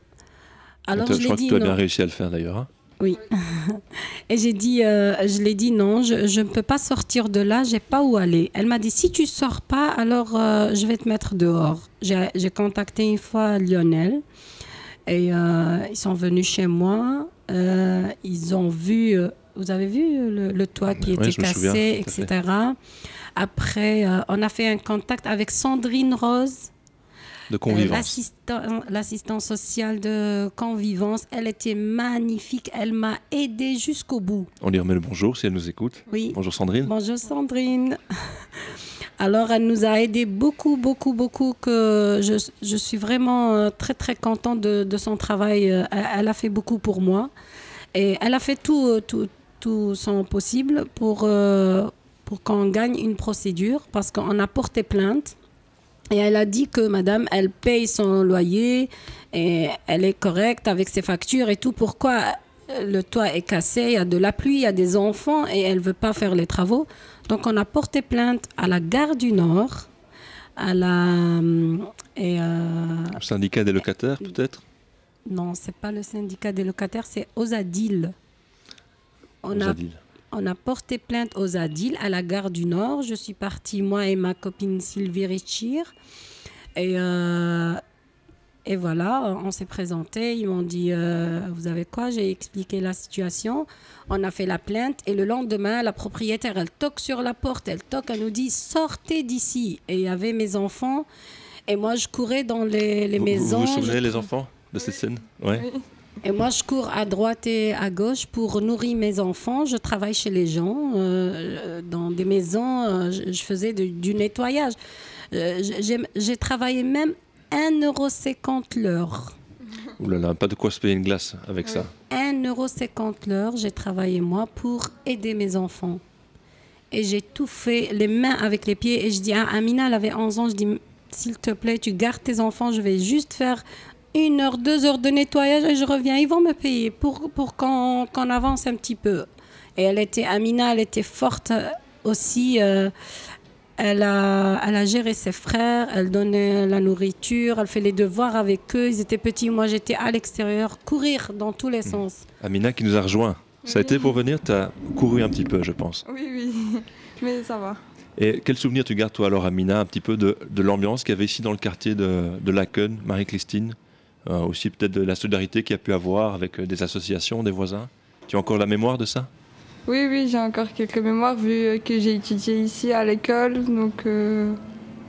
Alors, je, je, crois dit que tu as bien réussi à le faire d'ailleurs. hein. Oui. Et j'ai dit, euh, je l'ai dit non, je ne peux pas sortir de là, j'ai pas où aller. Elle m'a dit, si tu sors pas, alors euh, je vais te mettre dehors. J'ai contacté une fois Lionel et euh, ils sont venus chez moi. Euh, ils ont vu, vous avez vu le, le toit qui était souviens, cassé, etc. Après, euh, on a fait un contact avec Sandrine Rose. De Euh, convivence. l'assistant- L'assistante sociale de convivence, elle était magnifique. Elle m'a aidée jusqu'au bout. On lui remet le bonjour si elle nous écoute. Oui. Bonjour Sandrine. Bonjour Sandrine. Alors, elle nous a aidé beaucoup, beaucoup, beaucoup. Que je, je suis vraiment euh, très, très contente de, de son travail. Euh, Elle, elle a fait beaucoup pour moi. Et elle a fait tout, euh, tout, tout son possible pour, euh, pour qu'on gagne une procédure parce qu'on a porté plainte. Et elle a dit que madame, elle paye son loyer et elle est correcte avec ses factures et tout. Pourquoi euh, le toit est cassé, il y a de la pluie, il y a des enfants et elle veut pas faire les travaux. Donc on a porté plainte à la gare du Nord, à la hum, et euh, syndicat des locataires peut-être? Non, c'est pas le syndicat des locataires, c'est aux Adil. On Aux a, Adil. On a porté plainte aux Adil à la gare du Nord. Je suis partie, moi et ma copine Sylvie Richir. Et, euh, et voilà, on s'est présenté. Ils m'ont dit euh, Vous avez quoi? J'ai expliqué la situation. On a fait la plainte. Et le lendemain, la propriétaire, elle toque sur la porte. Elle toque, elle nous dit Sortez d'ici. Et il y avait mes enfants. Et moi, je courais dans les, les Vous- maisons. Vous vous souvenez je- les enfants de cette scène? Ouais. Et moi, je cours à droite et à gauche pour nourrir mes enfants. Je travaille chez les gens, euh, dans des maisons. euh, je, faisais du nettoyage. Euh, j'ai- travaillé même 1,50€ l'heure. Ouh là là, pas de quoi se payer une glace avec ça. 1,50€ l'heure, j'ai travaillé moi pour aider mes enfants. Et j'ai tout fait, les mains avec les pieds. Et je dis à Amina, elle avait 11 ans, je dis, s'il te plaît, tu gardes tes enfants, je vais juste faire une heure, deux heures de nettoyage et je reviens. Ils vont me payer pour, pour qu'on qu'on avance un petit peu. Et elle était, Amina, elle était forte aussi. euh, Elle a, elle a géré ses frères, elle donnait la nourriture, elle fait les devoirs avec eux. Ils étaient petits, moi j'étais à l'extérieur, courir dans tous les sens. Amina qui nous a rejoint. Ça a été pour venir, tu as couru un petit peu, je pense. Oui, oui, mais ça va. Et quel souvenir tu gardes, toi, alors, Amina, un petit peu de, de l'ambiance qu'il y avait ici dans le quartier de, de Laken, Marie-Christine? Aussi peut-être de la solidarité qu'il y a pu avoir avec euh, des associations, des voisins Tu as encore la mémoire de ça? Oui, oui, j'ai encore quelques mémoires vu que j'ai étudié ici à l'école. Donc euh,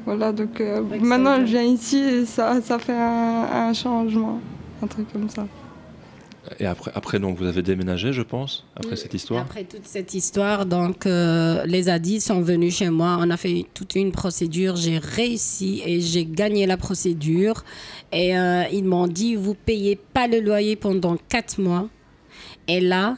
voilà, donc euh, maintenant je viens ici et ça, ça fait un, un changement, un truc comme ça. Et après, après, donc, vous avez déménagé, je pense, après cette histoire Après toute cette histoire, donc euh, les Adis sont venus chez moi. On a fait toute une procédure. J'ai réussi et j'ai gagné la procédure. Et euh, ils m'ont dit vous payez pas le loyer pendant quatre mois. Et là,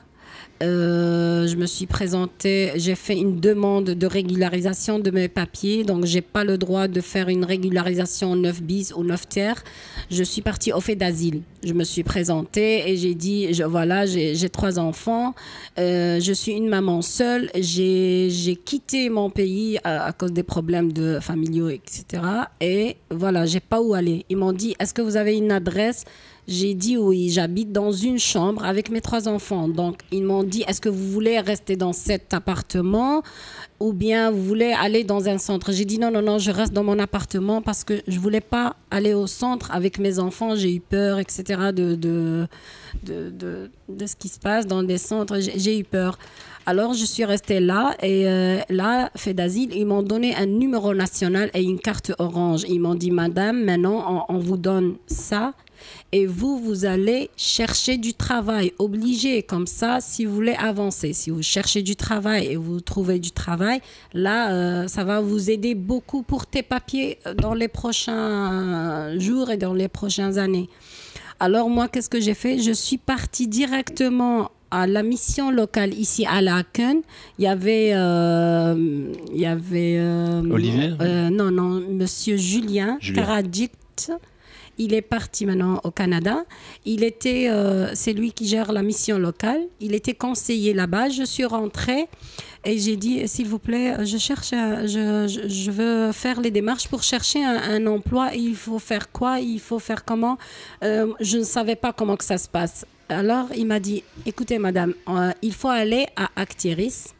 euh, je me suis présentée, j'ai fait une demande de régularisation de mes papiers, donc j'ai pas le droit de faire une régularisation 9 bis ou 9 tiers. Je suis partie au fait d'asile. Je me suis présentée et j'ai dit, je, voilà, j'ai trois enfants, euh, je suis une maman seule, j'ai j'ai quitté mon pays à, à cause des problèmes de familiaux, etc. Et voilà, j'ai pas où aller. Ils m'ont dit, est-ce que vous avez une adresse j'ai dit oui, j'habite dans une chambre avec mes trois enfants. Donc, ils m'ont dit, est-ce que vous voulez rester dans cet appartement ou bien vous voulez aller dans un centre? J'ai dit non, non, non, je reste dans mon appartement parce que je voulais pas aller au centre avec mes enfants. J'ai eu peur, etc., de, de, de, de, ce qui se passe dans des centres. J'ai eu peur. Alors, je suis restée là et euh, là, fait d'asile, ils m'ont donné un numéro national et une carte orange. Ils m'ont dit, madame, maintenant, on vous donne ça et vous, vous allez chercher du travail, obligé comme ça, si vous voulez avancer. Si vous cherchez du travail et vous trouvez du travail, là, euh, ça va vous aider beaucoup pour tes papiers dans les prochains jours et dans les prochaines années. Alors moi, qu'est-ce que j'ai fait? Je suis partie directement à la mission locale ici à Laken. Il y avait, euh, il y avait euh, Olivier euh, Non, non, Monsieur Julien, Julien. Il est parti maintenant au Canada. Il était, euh, c'est lui qui gère la mission locale. Il était conseiller là-bas. Je suis rentrée et j'ai dit, s'il vous plaît, je cherche, je, veux faire les démarches pour chercher un, un emploi. Il faut faire quoi? Il faut faire comment? Euh, Je ne savais pas comment que ça se passe. Alors il m'a dit, écoutez madame, euh, il faut aller à Actiris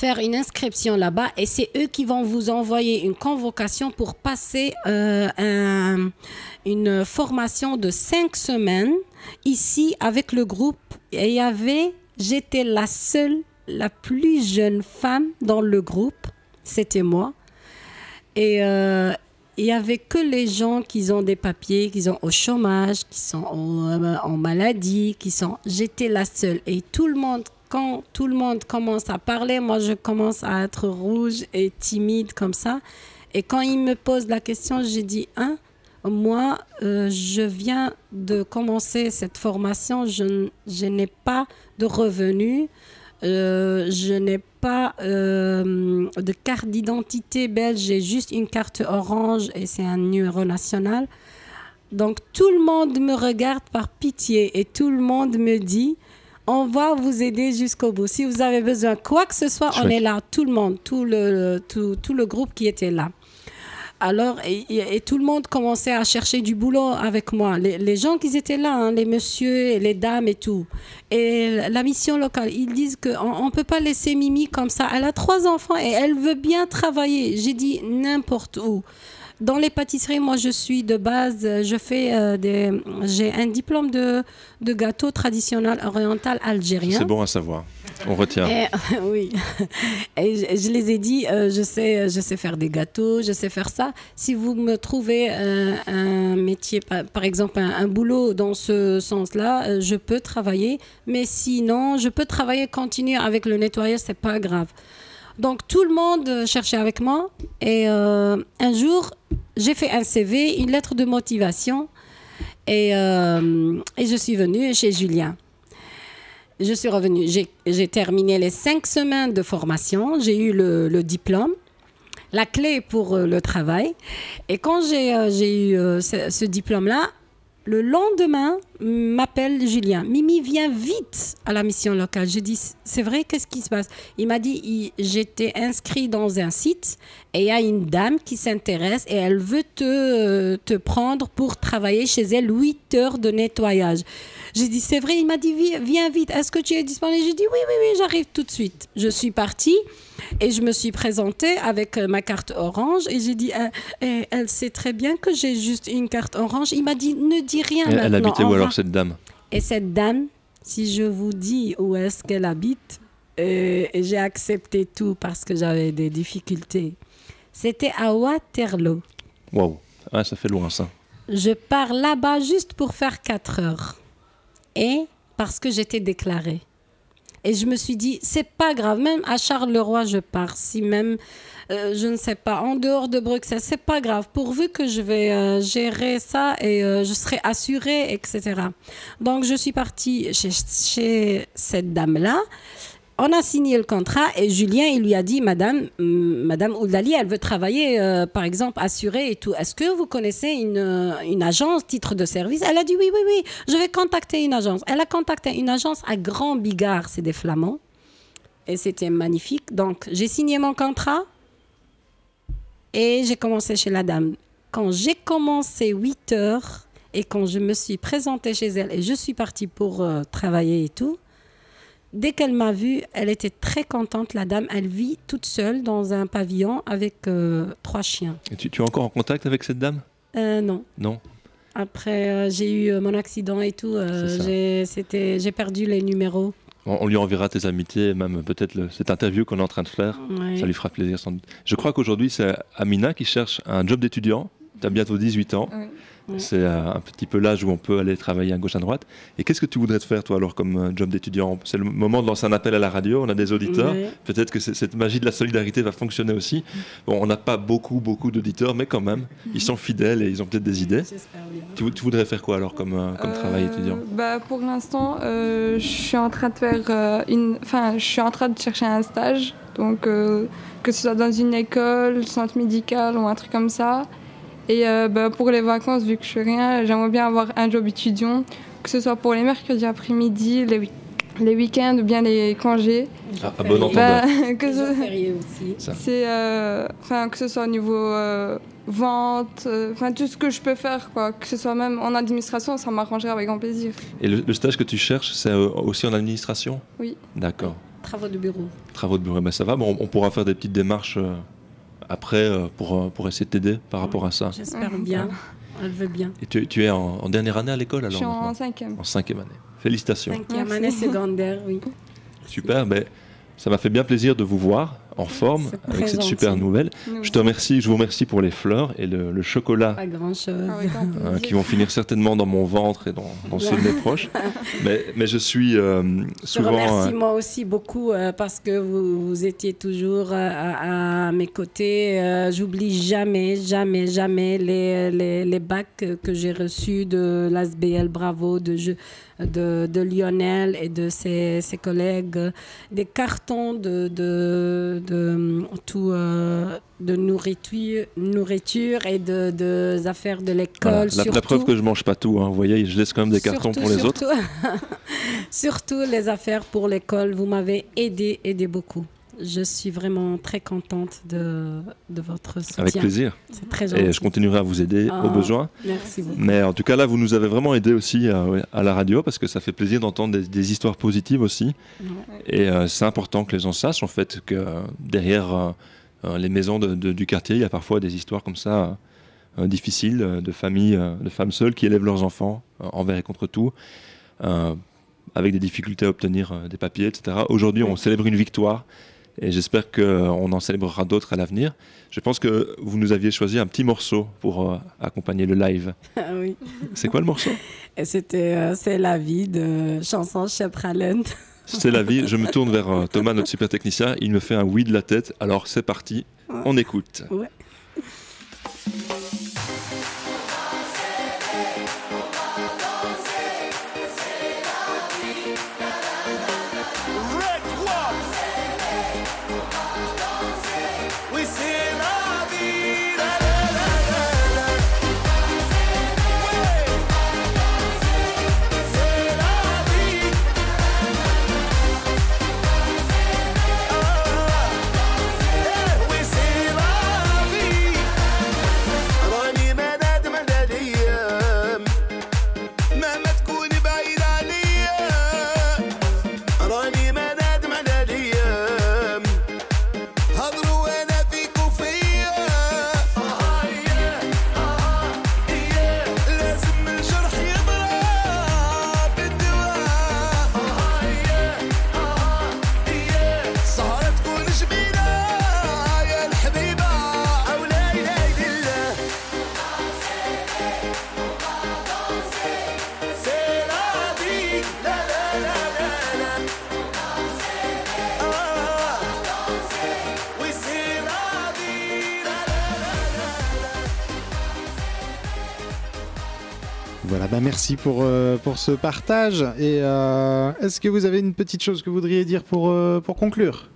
faire une inscription là-bas et c'est eux qui vont vous envoyer une convocation pour passer euh, un- une formation de cinq semaines ici avec le groupe. Et il y avait, j'étais la seule, la plus jeune femme dans le groupe, c'était moi. Et euh, il y avait que les gens qui ont des papiers, qui sont au chômage, qui sont en, euh, en maladie, qui sont. J'étais la seule. Et tout le monde, quand tout le monde commence à parler, moi je commence à être rouge et timide comme ça. Et quand il me pose la question, j'ai dit hein, moi, euh, je viens de commencer cette formation, je, n'ai pas de revenus, euh, je n'ai pas euh, de carte d'identité belge, j'ai juste une carte orange et c'est un numéro national. Donc tout le monde me regarde par pitié et tout le monde me dit, on va vous aider jusqu'au bout. Si vous avez besoin de quoi que ce soit, on est là, tout le monde, tout le, tout, tout le groupe qui était là. Alors, et, et- et tout le monde commençait à chercher du boulot avec moi. Les, les gens qui étaient là, hein, les messieurs et les dames et tout. Et la mission locale, ils disent qu'on ne peut pas laisser Mimi comme ça. Elle a trois enfants et elle veut bien travailler. J'ai dit n'importe où. Dans les pâtisseries, moi, je suis de base, euh, je fais euh, des. J'ai un diplôme de, de gâteau traditionnel oriental algérien. C'est bon à savoir. On retient. Et, oui. Et je, je les ai dit, euh, je, sais, je sais faire des gâteaux, je sais faire ça. Si vous me trouvez euh, un métier, par, par exemple un, un boulot dans ce sens-là, euh, je peux travailler. Mais sinon, je peux travailler, continuer avec le nettoyage, c'est pas grave. Donc tout le monde cherchait avec moi. Et euh, un jour, j'ai fait un CV, une lettre de motivation. Et, euh, et je suis venue chez Julien. Je suis revenue. J'ai terminé les cinq semaines de formation. J'ai eu le, diplôme, la clé pour euh, le travail. Et quand j'ai eu ce, ce diplôme-là, le lendemain, m'appelle Julien. Mimi, viens vite à la mission locale. J'ai dit, c'est vrai, qu'est-ce qui se passe? Il m'a dit, j'étais inscrit dans un site et il y a une dame qui s'intéresse et elle veut te, te prendre pour travailler chez elle 8 heures de nettoyage. J'ai dit, c'est vrai, il m'a dit, Vi- viens vite, est-ce que tu es disponible? J'ai dit, oui, oui, oui, j'arrive tout de suite. Je suis partie et je me suis présentée avec euh, ma carte orange et j'ai dit, Euh, elle sait très bien que j'ai juste une carte orange. Il m'a dit, ne dis rien Elle, elle maintenant. habitait on où alors cette dame? Et cette dame, si je vous dis où est-ce qu'elle habite, euh, j'ai accepté tout parce que j'avais des difficultés. C'était à Waterloo. Waouh, ah, ça fait loin ça. Je pars là-bas juste pour faire 4 heures. Et parce que j'étais déclarée. Et je me suis dit, c'est pas grave, même à Charleroi, je pars. Si même, euh, je ne sais pas, en dehors de Bruxelles, c'est pas grave, pourvu que je vais euh, gérer ça et euh, je serai assurée, etc. Donc, je suis partie chez, chez cette dame-là. On a signé le contrat et Julien, il lui a dit, Madame, hum, Madame Oudali, elle veut travailler, euh, par exemple, assurée et tout. Est-ce que vous connaissez une, euh, une agence, titre de service? Elle a dit, oui, oui, oui, je vais contacter une agence. Elle a contacté une agence à Grand Bigard, c'est des Flamands. Et c'était magnifique. Donc, j'ai signé mon contrat et j'ai commencé chez la dame. Quand j'ai commencé 8 heures et quand je me suis présentée chez elle et je suis partie pour euh, travailler et tout, Dès qu'elle m'a vue, elle était très contente, la dame. Elle vit toute seule dans un pavillon avec euh, trois chiens. Et tu, tu es encore en contact avec cette dame? Euh, non. Non Après, euh, j'ai eu mon accident et tout. euh, j'ai, c'était, j'ai perdu les numéros. On, lui enverra tes amitiés, même peut-être cette interview qu'on est en train de faire. Ouais. Ça lui fera plaisir sans doute. Je crois qu'aujourd'hui, c'est Amina qui cherche un job d'étudiant. Tu as bientôt 18 ans. C'est euh, un petit peu l'âge où on peut aller travailler à gauche à droite. Et qu'est-ce que tu voudrais te faire, toi, alors, comme euh, job d'étudiant? C'est le moment de lancer un appel à la radio. On a des auditeurs. Ouais. Peut-être que c'est- cette magie de la solidarité va fonctionner aussi. Bon, on n'a pas beaucoup, beaucoup d'auditeurs, mais quand même, ils sont fidèles et ils ont peut-être des idées. Tu, vou- tu voudrais faire quoi, alors, comme, euh, comme travail étudiant? Bah, pour l'instant, euh, je suis en train de faire euh, une. Enfin, je suis en train de chercher un stage. Donc, euh, que ce soit dans une école, centre médical ou un truc comme ça. Et euh, bah, pour les vacances, vu que je fais rien, j'aimerais bien avoir un job étudiant, que ce soit pour les mercredis après-midi, les, week- les week-ends ou bien les congés. Ah, à bon entendeur. Bah, que Les ce- euh, enfin que ce soit au niveau euh, vente, euh, enfin tout ce que je peux faire quoi, que ce soit même en administration, ça m'arrangerait avec grand plaisir. Et le, le stage que tu cherches, c'est euh, aussi en administration? Oui. D'accord. Travaux de bureau. Travaux de bureau, ben ça va. Bon, on pourra faire des petites démarches euh, après euh, pour, euh, pour essayer de t'aider par rapport à ça. J'espère Mhm. bien. Elle veut bien. Et tu, tu es en, en dernière année à l'école Je alors suis en cinquième. En cinquième année. Félicitations. Cinquième année secondaire, oui. Super. Ben, ça m'a fait bien plaisir de vous voir en forme avec cette gentil. super nouvelle. Nous Je te remercie, je vous remercie pour les fleurs et le, le chocolat Pas grand-chose. euh, qui vont finir certainement dans mon ventre et dans, dans ceux de mes proches. Mais, mais je suis euh, Je souvent. remercie euh, moi aussi beaucoup euh, parce que vous, vous étiez toujours euh, à, à mes côtés. Euh, J'oublie jamais, jamais, jamais les, les, les bacs que, j'ai reçus de l'ASBL Bravo, de, je- de, de Lionel et de ses, ses collègues. Des cartons de, de, de, tout, euh, de nourriture, nourriture et de, de affaires de l'école. voilà. la, preuve que je mange pas tout. hein. Vous voyez, je laisse quand même des cartons pour les autres. surtout les affaires pour l'école. Vous m'avez aidé, aidé beaucoup. Je suis vraiment très contente de, de votre soutien. Avec plaisir. C'est très gentil. Et je continuerai à vous aider Ah, au besoin. merci beaucoup. Mais en tout cas, là, vous nous avez vraiment aidé aussi à, ouais, à la radio parce que ça fait plaisir d'entendre des, des histoires positives aussi. Et euh, c'est important que les gens sachent en fait que euh, derrière euh, euh, les maisons de- de- du quartier, il y a parfois des histoires comme ça euh, difficiles euh, de familles, euh, de femmes seules qui élèvent leurs enfants euh, envers et contre tout. euh, avec des difficultés à obtenir euh, des papiers, etc. Aujourd'hui, on célèbre une victoire et j'espère qu'on en célébrera d'autres à l'avenir. Je pense que vous nous aviez choisi un petit morceau pour euh, accompagner le live. Ah oui. C'est quoi le morceau? Et c'était euh, C'est la vie de chanson Ralland. C'est la vie. Je me tourne vers euh, Thomas, notre super technicien. Il me fait un oui de la tête. Alors c'est parti, on écoute. Ouais. Pour, euh, pour ce partage. Et euh, est-ce que vous avez une petite chose que vous voudriez dire pour, euh, pour conclure?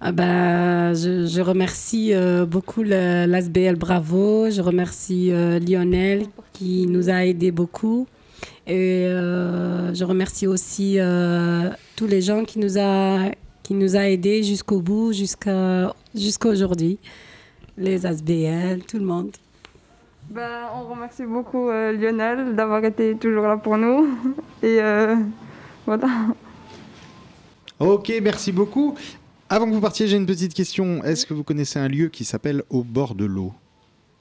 Ah bah, je, je remercie beaucoup l'ASBL Bravo, je remercie Lionel qui nous a aidés beaucoup. Et je remercie aussi tous les gens qui nous a, qui nous a aidés jusqu'au bout, jusqu'à jusqu'à aujourd'hui. Les ASBL, tout le monde. Ben, on remercie beaucoup euh, Lionel d'avoir été toujours là pour nous. Et euh, voilà. Ok, merci beaucoup. Avant que vous partiez, j'ai une petite question. Est-ce que vous connaissez un lieu qui s'appelle Au bord de l'eau?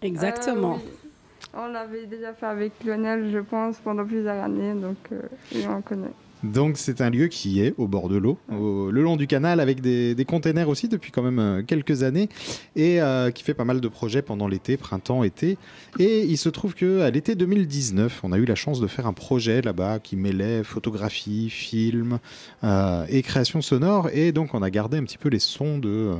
Exactement. Euh, oui. On l'avait déjà fait avec Lionel, je pense, pendant plusieurs années, donc euh, on connaît. Donc c'est un lieu qui est au bord de l'eau, au- le long du canal, avec des, des containers aussi depuis quand même euh, quelques années, et euh, qui fait pas mal de projets pendant l'été, printemps, été. Et il se trouve que à l'été 2019, on a eu la chance de faire un projet là-bas qui mêlait photographie, film euh, et création sonore. Et donc on a gardé un petit peu les sons de,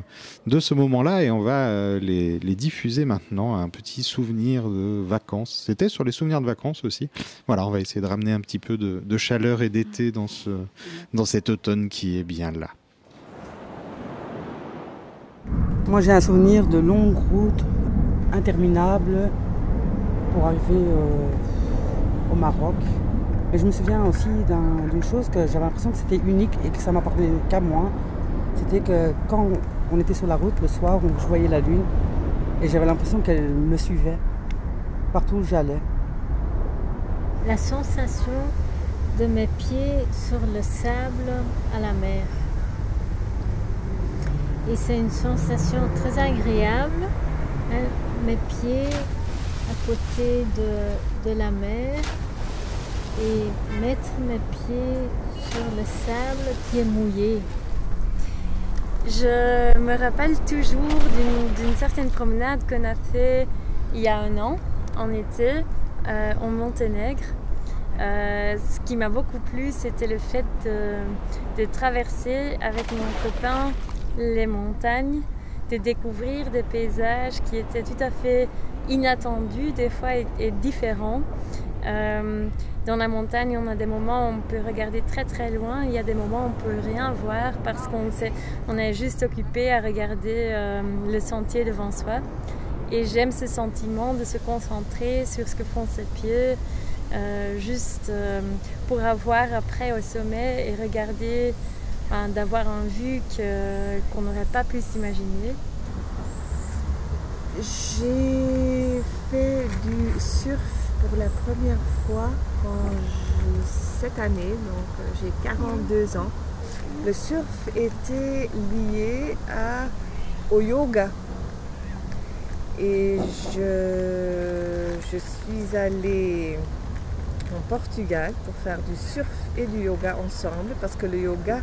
de ce moment-là, et on va les, les diffuser maintenant, un petit souvenir de vacances. C'était sur les souvenirs de vacances aussi. Voilà, on va essayer de ramener un petit peu de, de chaleur et d'été dans, ce, dans cet automne qui est bien là. Moi, j'ai un souvenir de longues routes interminables pour arriver euh, au Maroc. Mais je me souviens aussi d'un- d'une chose que j'avais l'impression que c'était unique et que ça m'appartenait qu'à moi. C'était que quand on était sur la route le soir, on- je voyais la lune et j'avais l'impression qu'elle me suivait partout où j'allais. La sensation de mes pieds sur le sable à la mer. Et c'est une sensation très agréable, hein, mes pieds à côté de, la mer et mettre mes pieds sur le sable qui est mouillé. Je me rappelle toujours d'une- certaine promenade qu'on a fait il y a un an, en été, euh, en Monténègre. Euh, ce qui m'a beaucoup plu, c'était le fait de, traverser avec mon copain les montagnes, de découvrir des paysages qui étaient tout à fait inattendus des fois et, différents. Euh, dans la montagne, on a des moments où on peut regarder très très loin, il y a des moments où on peut rien voir parce qu'on est juste occupé à regarder euh, le sentier devant soi. Et j'aime ce sentiment de se concentrer sur ce que font ses pieds, euh, juste euh, pour avoir après au sommet et regarder, d'avoir un vue que- qu'on n'aurait pas pu s'imaginer. J'ai fait du surf pour la première fois cette année, donc euh, j'ai 42 ans. Le surf était lié à, au yoga. Et je, je suis allée en Portugal pour faire du surf et du yoga ensemble parce que le yoga,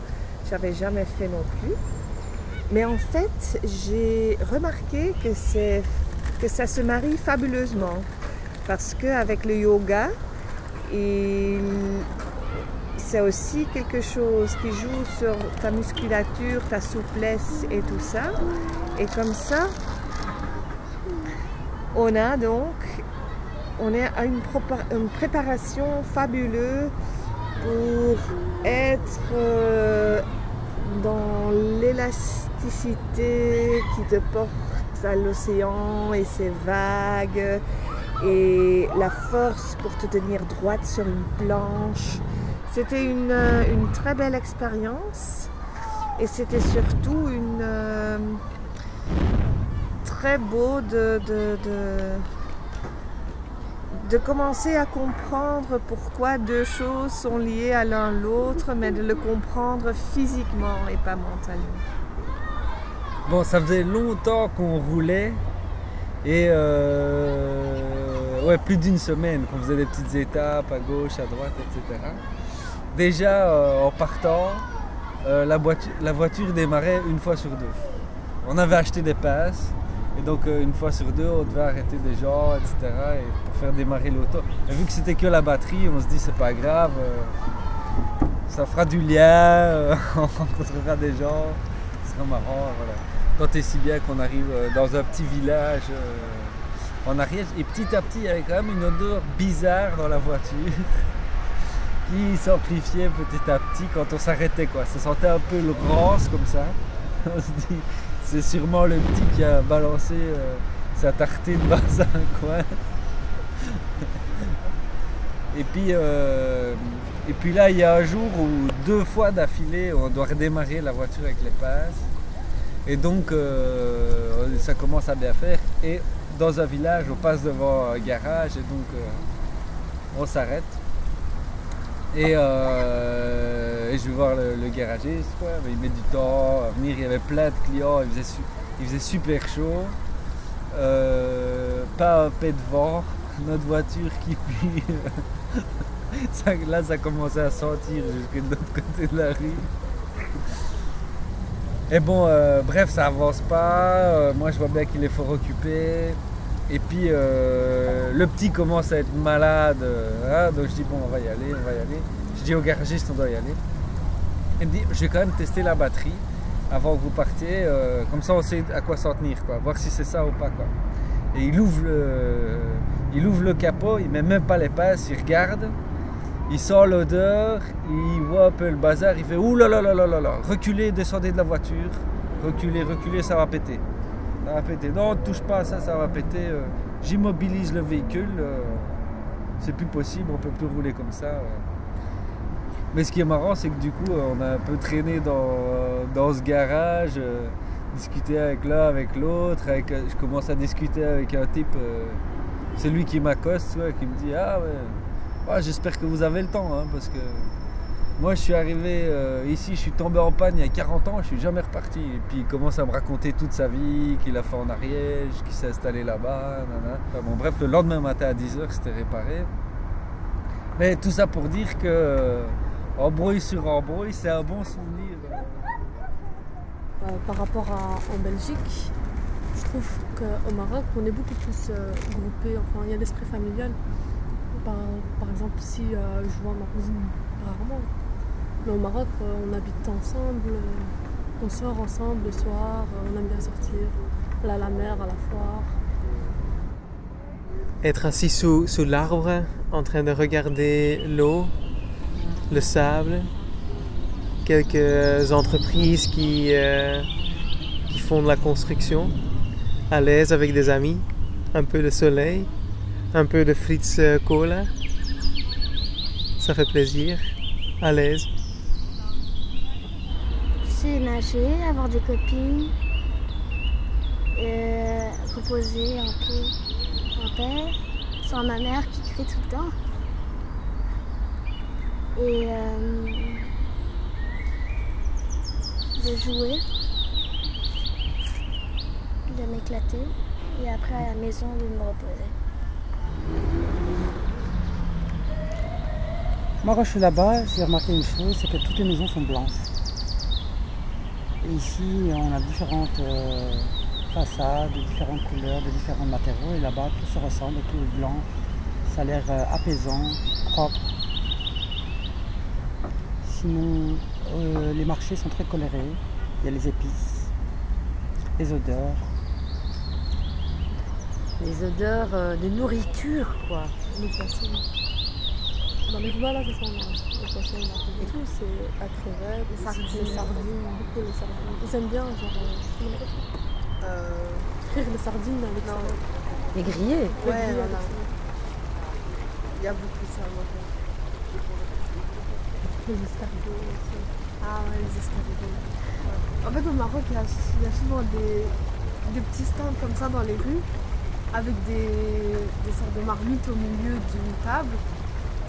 j'avais jamais fait non plus. Mais en fait, j'ai remarqué que, que ça se marie fabuleusement. Parce qu'avec le yoga, c'est aussi quelque chose qui joue sur ta musculature, ta souplesse et tout ça. Et comme ça, on a donc on est à une, préparation fabuleuse pour être euh, dans l'élasticité qui te porte à l'océan et ses vagues et la force pour te tenir droite sur une planche. C'était une, euh, très belle expérience et c'était surtout une euh, très beau de- de commencer à comprendre pourquoi deux choses sont liées à l'un l'autre, mais de le comprendre physiquement et pas mentalement. Bon, ça faisait longtemps qu'on roulait et euh, ouais, plus d'une semaine qu'on faisait des petites étapes à gauche, à droite, etc. Déjà euh, en partant, euh, la, voiture, la voiture démarrait une fois sur deux. On avait acheté des passes et donc une fois sur deux, on devait arrêter des gens, etc. faire démarrer l'auto. Vu que c'était que la batterie, on se dit c'est pas grave, euh, ça fera du lien, euh, on rencontrera des gens, ce sera marrant. Voilà. Tant et si bien qu'on arrive euh, dans un petit village en Ariège. Et petit à petit, il y avait quand même une odeur bizarre dans la voiture qui s'amplifiait petit à petit quand on s'arrêtait. quoi. Ça sentait un peu le rance comme ça. On se dit, c'est sûrement le petit qui a balancé sa tartine dans un coin. Et puis, euh, et puis là, il y a un jour où deux fois d'affilée, on doit redémarrer la voiture avec les passes. Et donc, euh, ça commence à bien faire. Et dans un village, on passe devant un garage et donc euh, on s'arrête. Et, je vais voir le, garagiste, il met du temps à venir. Il y avait plein de clients, il faisait, il faisait super chaud. Pas un de vent, notre voiture qui pue. Là, ça commençait à sentir jusque de l'autre côté de la rue. Et bon, euh, bref, ça avance pas. Euh, moi, je vois bien qu'il est fort occupé. Et puis, euh, le petit commence à être malade. hein, donc, je dis, bon, on va y aller, on va y aller. Je dis au garagiste, on doit y aller. Il me dit, je vais quand même tester la batterie avant que vous partiez. comme ça, on sait à quoi s'en tenir, quoi. Voir si c'est ça ou pas. Et il ouvre le, il ouvre le capot, il met même pas les passes, il regarde. Il sent l'odeur, il voit un peu le bazar, il fait ouh là là là là là là, reculez, descendez de la voiture, reculez, reculez, ça va péter. Ça va péter. Non, ne touche pas à ça, ça va péter. euh, J'immobilise le véhicule, euh, c'est plus possible, on peut plus rouler comme ça. euh. Mais ce qui est marrant, c'est que du coup, euh, on a un peu traîné dans, dans ce garage, discuté avec l'un, avec l'autre. Avec, euh, je commence à discuter avec un type, euh, c'est lui qui m'accoste, qui me dit Ah ouais. J'espère que vous avez le temps, hein, parce que moi je suis arrivé euh, ici, je suis tombé en panne il y a 40 ans, je suis jamais reparti. Et puis il commence à me raconter toute sa vie, qu'il a fait en Ariège, qu'il s'est installé là-bas. bon, bref, le lendemain matin à 10h, c'était réparé. Mais tout ça pour dire que embrouille sur embrouille, c'est un bon souvenir. Euh, par rapport à en Belgique, je trouve qu'au Maroc, on est beaucoup plus euh, groupé. Enfin, il y a l'esprit familial. Par, exemple, ici, euh, je vois ma cousine rarement. Mais au Maroc, euh, on habite ensemble, on sort ensemble le soir, on aime bien sortir, aller à la mer, à la foire. Être assis sous, sous l'arbre, en train de regarder l'eau, le sable, quelques entreprises qui, euh, qui font de la construction, à l'aise avec des amis, un peu de soleil, un peu de Fritz euh, Cola. Ça fait plaisir, à l'aise. C'est nager, avoir des copines, euh, reposer un peu en paix, sans ma mère qui crie tout le temps. Euh, de jouer, de m'éclater, et après à la maison de me reposer. Moi, quand je suis là-bas, j'ai remarqué une chose, c'est que toutes les maisons sont blanches. Ici, on a différentes euh, façades, de différentes couleurs, de différents matériaux. Et là-bas, tout se ressemble, tout est blanc. Ça a l'air euh, apaisant, propre. Sinon, euh, les marchés sont très colorés. Il y a les épices, les odeurs. Les odeurs euh, de nourriture, quoi. Les poissons. Dans les rues, là, c'est ça, les poissons, et tout, c'est à crevettes, Les sardines. les sardines, beaucoup les sardines. Ils aiment bien, genre, euh, ça euh, Frire les sardines avec ça. Les grillés Ouais, voilà. Il y a beaucoup ça, moi. Les escargots aussi. Ah ouais, les escargots. En fait, au Maroc, il y a, il y a souvent des, des petits stands comme ça dans les rues, avec des, des sortes de marmites au milieu d'une table.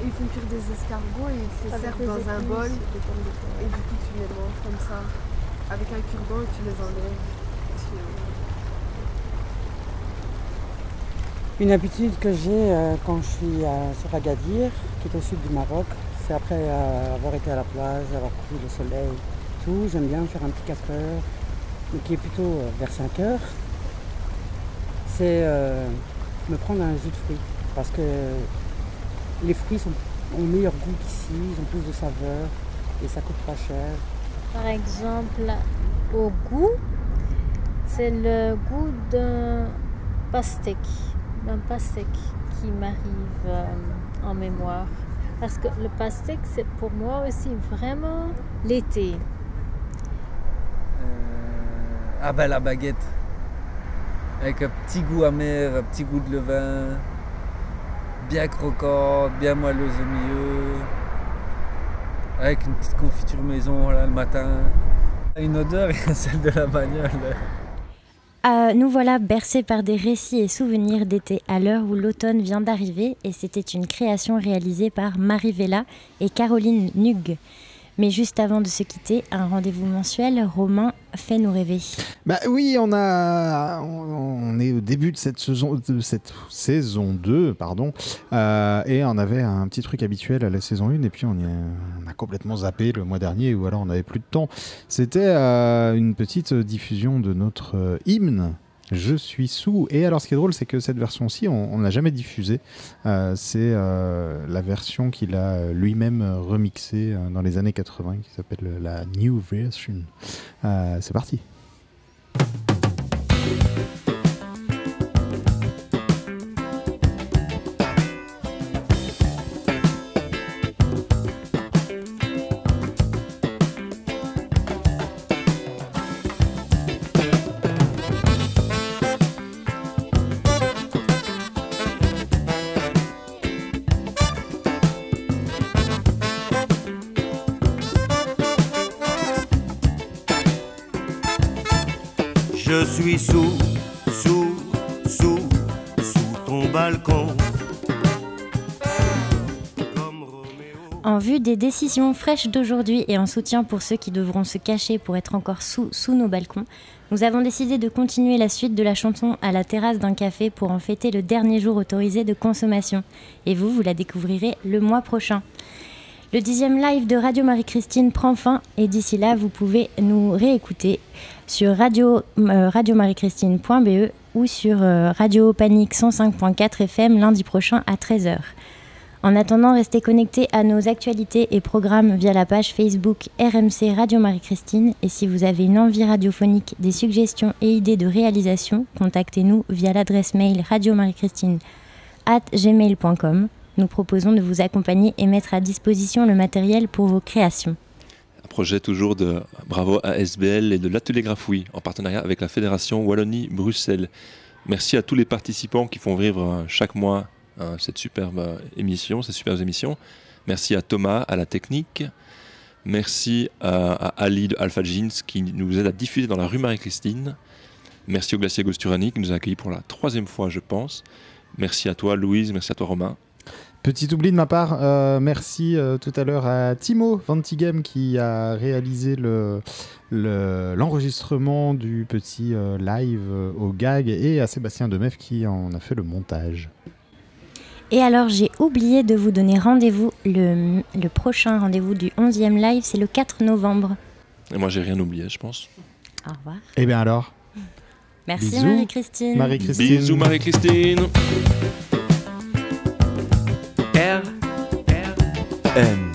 Et ils font cuire des escargots et ils te servent dans un bol. Et du coup, tu les manges comme ça, avec un cure-dent et tu les enlèves. Une habitude que j'ai euh, quand je suis à, sur Agadir, qui est au sud du Maroc, c'est après euh, avoir été à la plage, avoir pris le soleil, tout, j'aime bien faire un petit 4 heures, mais qui est plutôt euh, vers 5 heures. C'est euh, me prendre un jus de fruits, parce que les fruits sont, ont meilleur goût qu'ici, ils ont plus de saveur, et ça coûte pas cher. Par exemple, au goût, c'est le goût d'un pastèque, d'un pastèque qui m'arrive en mémoire. Parce que le pastèque, c'est pour moi aussi vraiment l'été. Ah bah la baguette. Avec un petit goût amer, un petit goût de levain. Bien croquante, bien moelleuse au milieu. Avec une petite confiture maison là, le matin. Une odeur, celle de la bagnole. Euh, nous voilà bercés par des récits et souvenirs d'été à l'heure où l'automne vient d'arriver et c'était une création réalisée par Marie Vella et Caroline Nug. Mais juste avant de se quitter, un rendez-vous mensuel, Romain, fait-nous rêver. Bah oui, on a, on, est au début de cette saison, de cette saison 2, pardon, euh, et on avait un petit truc habituel à la saison 1, et puis on, y a, on a complètement zappé le mois dernier, ou alors on n'avait plus de temps. C'était euh, une petite diffusion de notre euh, hymne. Je suis sous. Et alors, ce qui est drôle, c'est que cette version-ci, on ne l'a jamais diffusée. Euh, c'est euh, la version qu'il a lui-même remixée euh, dans les années 80, qui s'appelle la New Version. C'est parti. Fraîches d'aujourd'hui et en soutien pour ceux qui devront se cacher pour être encore sous, sous nos balcons, nous avons décidé de continuer la suite de la chanson à la terrasse d'un café pour en fêter le dernier jour autorisé de consommation. Et vous, vous la découvrirez le mois prochain. Le dixième live de Radio Marie-Christine prend fin et d'ici là, vous pouvez nous réécouter sur radio, euh, radiomariechristine.be ou sur euh, Radio Panique 105.4 FM lundi prochain à 13h. En attendant, restez connectés à nos actualités et programmes via la page Facebook RMC Radio Marie-Christine. Et si vous avez une envie radiophonique, des suggestions et idées de réalisation, contactez-nous via l'adresse mail radiomariechristine at gmail.com. Nous proposons de vous accompagner et mettre à disposition le matériel pour vos créations. Un projet toujours de Bravo à SBL et de l'Atelier Grafouille en partenariat avec la Fédération Wallonie-Bruxelles. Merci à tous les participants qui font vivre euh, chaque mois euh, cette superbe euh, émission, ces superbes émissions. Merci à Thomas, à la technique. Merci à, Ali de Alpha Jeans qui nous aide à diffuser dans la rue Marie-Christine. Merci au Glacier Gosturani qui nous a accueillis pour la troisième fois, je pense. Merci à toi, Louise. Merci à toi, Romain. Petit oubli de ma part, euh, merci tout à l'heure à Timo Vantigem qui a réalisé le- le- l'enregistrement du petit live au gag et à Sébastien Demef qui en a fait le montage. Et alors, j'ai oublié de vous donner rendez-vous. Le, le prochain rendez-vous du 11e live, c'est le 4 novembre. Et moi, j'ai rien oublié, je pense. Au revoir. Et bien alors Merci. Marie-Christine. Marie-Christine. Bisous, Marie-Christine. R, R, M.